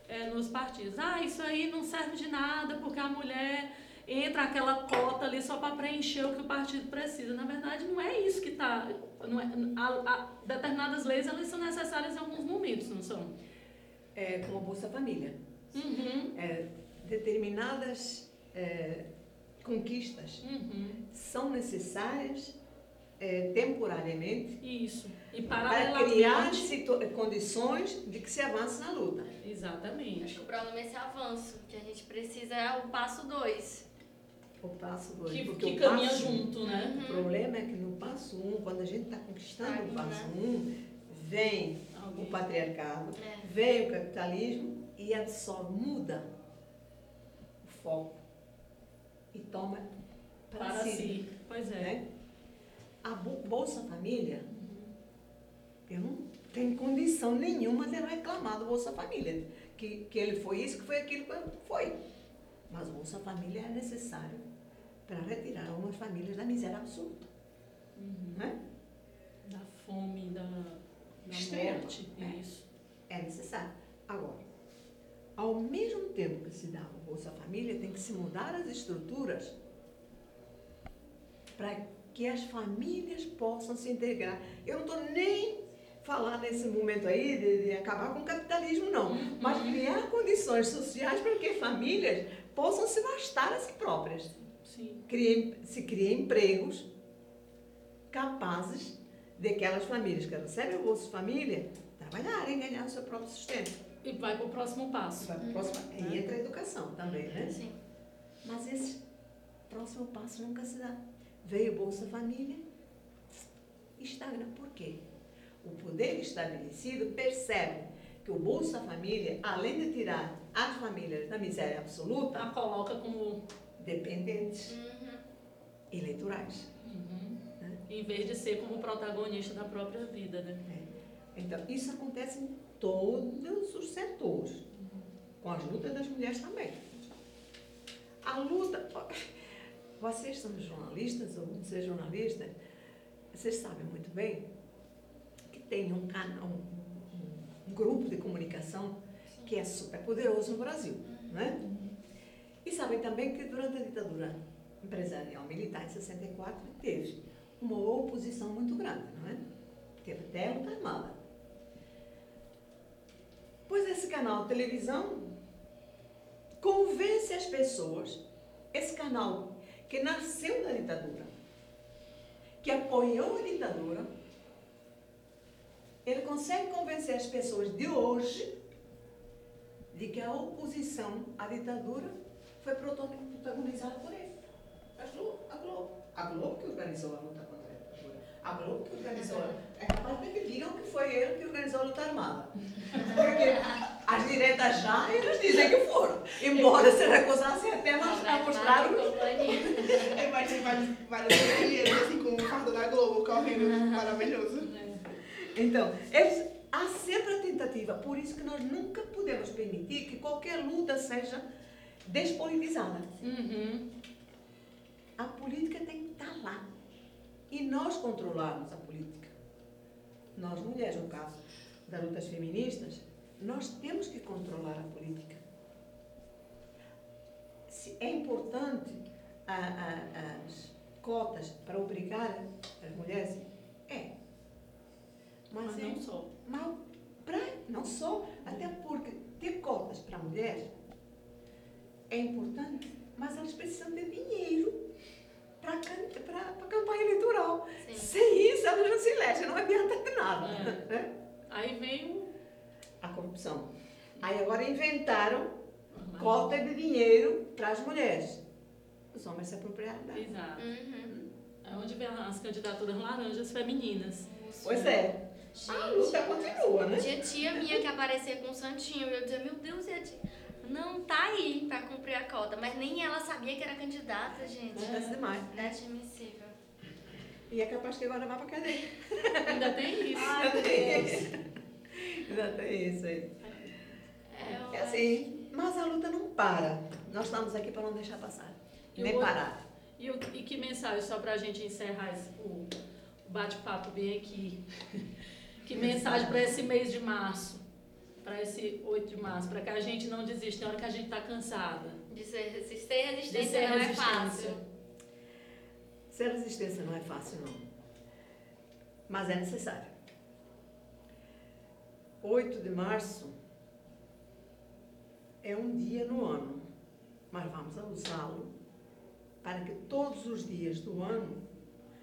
eh, nos partidos. Ah, isso aí não serve de nada porque a mulher entra aquela cota ali só para preencher o que o partido precisa. Na verdade, não é isso que está. É, determinadas leis elas são necessárias em alguns momentos, não são? É, como a Bolsa Família. Uhum, É, determinadas é, conquistas uhum, são necessárias é, temporariamente isso. E para criar condições de que se avance na luta. Acho Exatamente. que o problema é esse avanço, que a gente precisa é o passo dois. O passo dois. Que, porque que o caminha passo junto, né? O problema é que no passo um, quando a gente está conquistando o passo um, vem o patriarcado, É. vem o capitalismo e absorve, muda o foco e toma para, para si. si. Pois é. né? A Bo- Bolsa Família, eu não tenho condição nenhuma de reclamar do Bolsa Família, que, que ele foi isso, que foi aquilo que foi. Mas Bolsa Família é necessário para retirar algumas famílias da miséria absoluta. Uhum. Né? Da fome, da, da Extrema, morte. é. Isso. É necessário. Agora, ao mesmo tempo que se dá o Bolsa Família, tem que se mudar as estruturas para que as famílias possam se integrar. Eu não estou nem falando nesse momento aí de, de acabar com o capitalismo, não. Mas criar condições sociais para que famílias possam se bastar a si próprias. Criem- se criem empregos capazes de aquelas famílias que recebem o Bolsa Família trabalharem, ganhar o seu próprio sustento. E vai para o próximo passo. Vai pro próximo, aí entra a educação também, né? Sim. Mas esse próximo passo nunca se dá. Veio o Bolsa Família, estagna. Por quê? O poder estabelecido percebe que o Bolsa Família, além de tirar as famílias da miséria absoluta, A coloca como. Dependentes Uhum. eleitorais. Uhum. Né? Em vez de ser como protagonista da própria vida, né? Então, isso acontece em todos os setores, com as lutas das mulheres também. A luta. Vocês são jornalistas, ou é jornalista, vocês sabem muito bem que tem um canal, um, um- um grupo de comunicação que é super poderoso no Brasil, né? E sabem também que durante a ditadura empresarial militar em 64 teve uma oposição muito grande, não é? Teve até luta armada. Pois esse canal de televisão convence as pessoas, esse canal que nasceu da ditadura, que apoiou a ditadura, ele consegue convencer as pessoas de hoje de que a oposição à ditadura foi protagonizada por ele. A Globo, a Globo. A Globo que organizou a luta contra ditadura. A Globo que organizou. a- É capaz de que digam que foi ele que organizou a luta armada. Porque as diretas já, eles dizem que foram. Embora se recusassem até mostrar, mostrar o companhia. Eu imagino vários, vários guerrilheiros assim com o fardo da Globo correndo. Maravilhoso. Então, eles, há sempre a tentativa, por isso que nós nunca podemos permitir que qualquer luta seja despolitizada. Uhum. A política tem que estar lá. E nós controlarmos a política. Nós, mulheres, no caso das lutas feministas, nós temos que controlar a política. Se é importante a- a- as cotas para obrigar as mulheres? É. Mas, Mas é- não só. mas pra, não só, até porque ter cotas para mulheres é importante, mas elas precisam de dinheiro para a campanha eleitoral. Sim. Sem isso, elas não se elegem, não Né? Aí vem o. A corrupção. Aí agora inventaram cota de dinheiro para as mulheres. Os homens se apropriaram dela. Exato. Uhum. É onde vem as candidaturas laranjas femininas. Pois é. A luta continua, né? Tinha tia minha que aparecia com um santinho e eu dizia, meu Deus, e a tia? Não, tá aí pra cumprir a cota. Mas nem ela sabia que era candidata, gente. Acontece demais. Inadmissível. E é capaz que agora vá para cadeia. Ainda tem isso. Ai, meu Deus. Ainda tem isso aí. É, É assim, mas a luta não para. Nós estamos aqui para não deixar passar. E Nem o outro- parar. E, o- e que mensagem, só pra gente encerrar esse- o bate-papo bem aqui. Que mensagem para esse mês de março? Para esse 8 de março, para que a gente não desista na hora que a gente está cansada. De ser resistência, resistência De ser não resistência. é fácil. Ser resistência não é fácil, não. Mas é necessário. 8 de março é um dia no ano, mas vamos usá-lo para que todos os dias do ano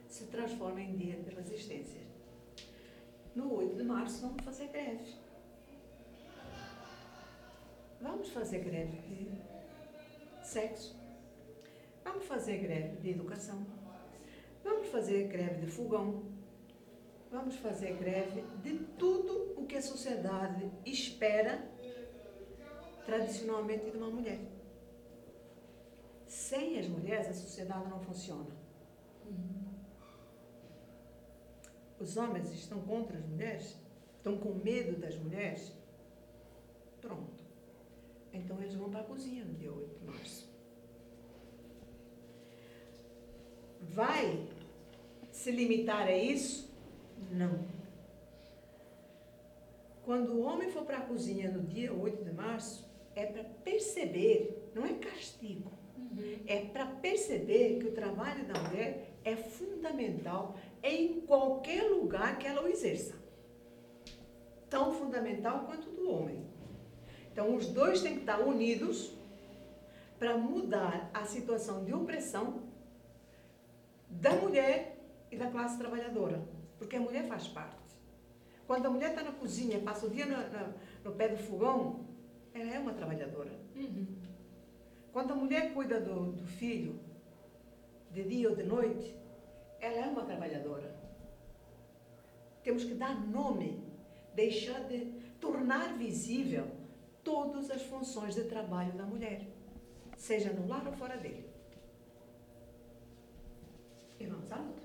se transformem em dia de resistência. No 8 de março vamos fazer greve. Vamos fazer greve de sexo. Vamos fazer greve de educação. Vamos fazer greve de fogão. Vamos fazer greve de tudo o que a sociedade espera tradicionalmente de uma mulher. Sem as mulheres, a sociedade não funciona. Os homens estão contra as mulheres? Estão com medo das mulheres? Pronto. Então eles vão para a cozinha no dia 8 de março. Vai se limitar a isso? Não. Quando o homem for para a cozinha no dia 8 de março, é para perceber, não é castigo, é para perceber que o trabalho da mulher é fundamental em qualquer lugar que ela o exerça. Tão fundamental quanto o do homem. Então, os dois têm que estar unidos para mudar a situação de opressão da mulher e da classe trabalhadora, porque a mulher faz parte. Quando a mulher está na cozinha, passa o dia no, no- no pé do fogão, ela é uma trabalhadora. Uhum. Quando a mulher cuida do, do filho, de dia ou de noite, ela é uma trabalhadora. Temos que dar nome, deixar de tornar visível todas as funções de trabalho da mulher, seja no lar ou fora dele. E vamos à luta.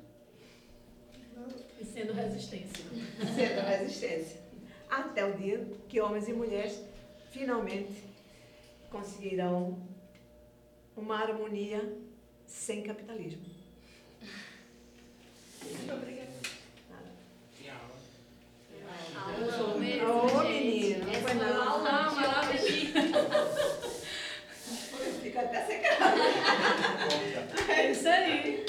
E sendo resistência. Sendo a resistência. Até o dia que homens e mulheres finalmente conseguirão uma harmonia sem capitalismo. Muito obrigada. Aula gente. menina, não Essa não. de maravilha. Fica até secado. É isso aí.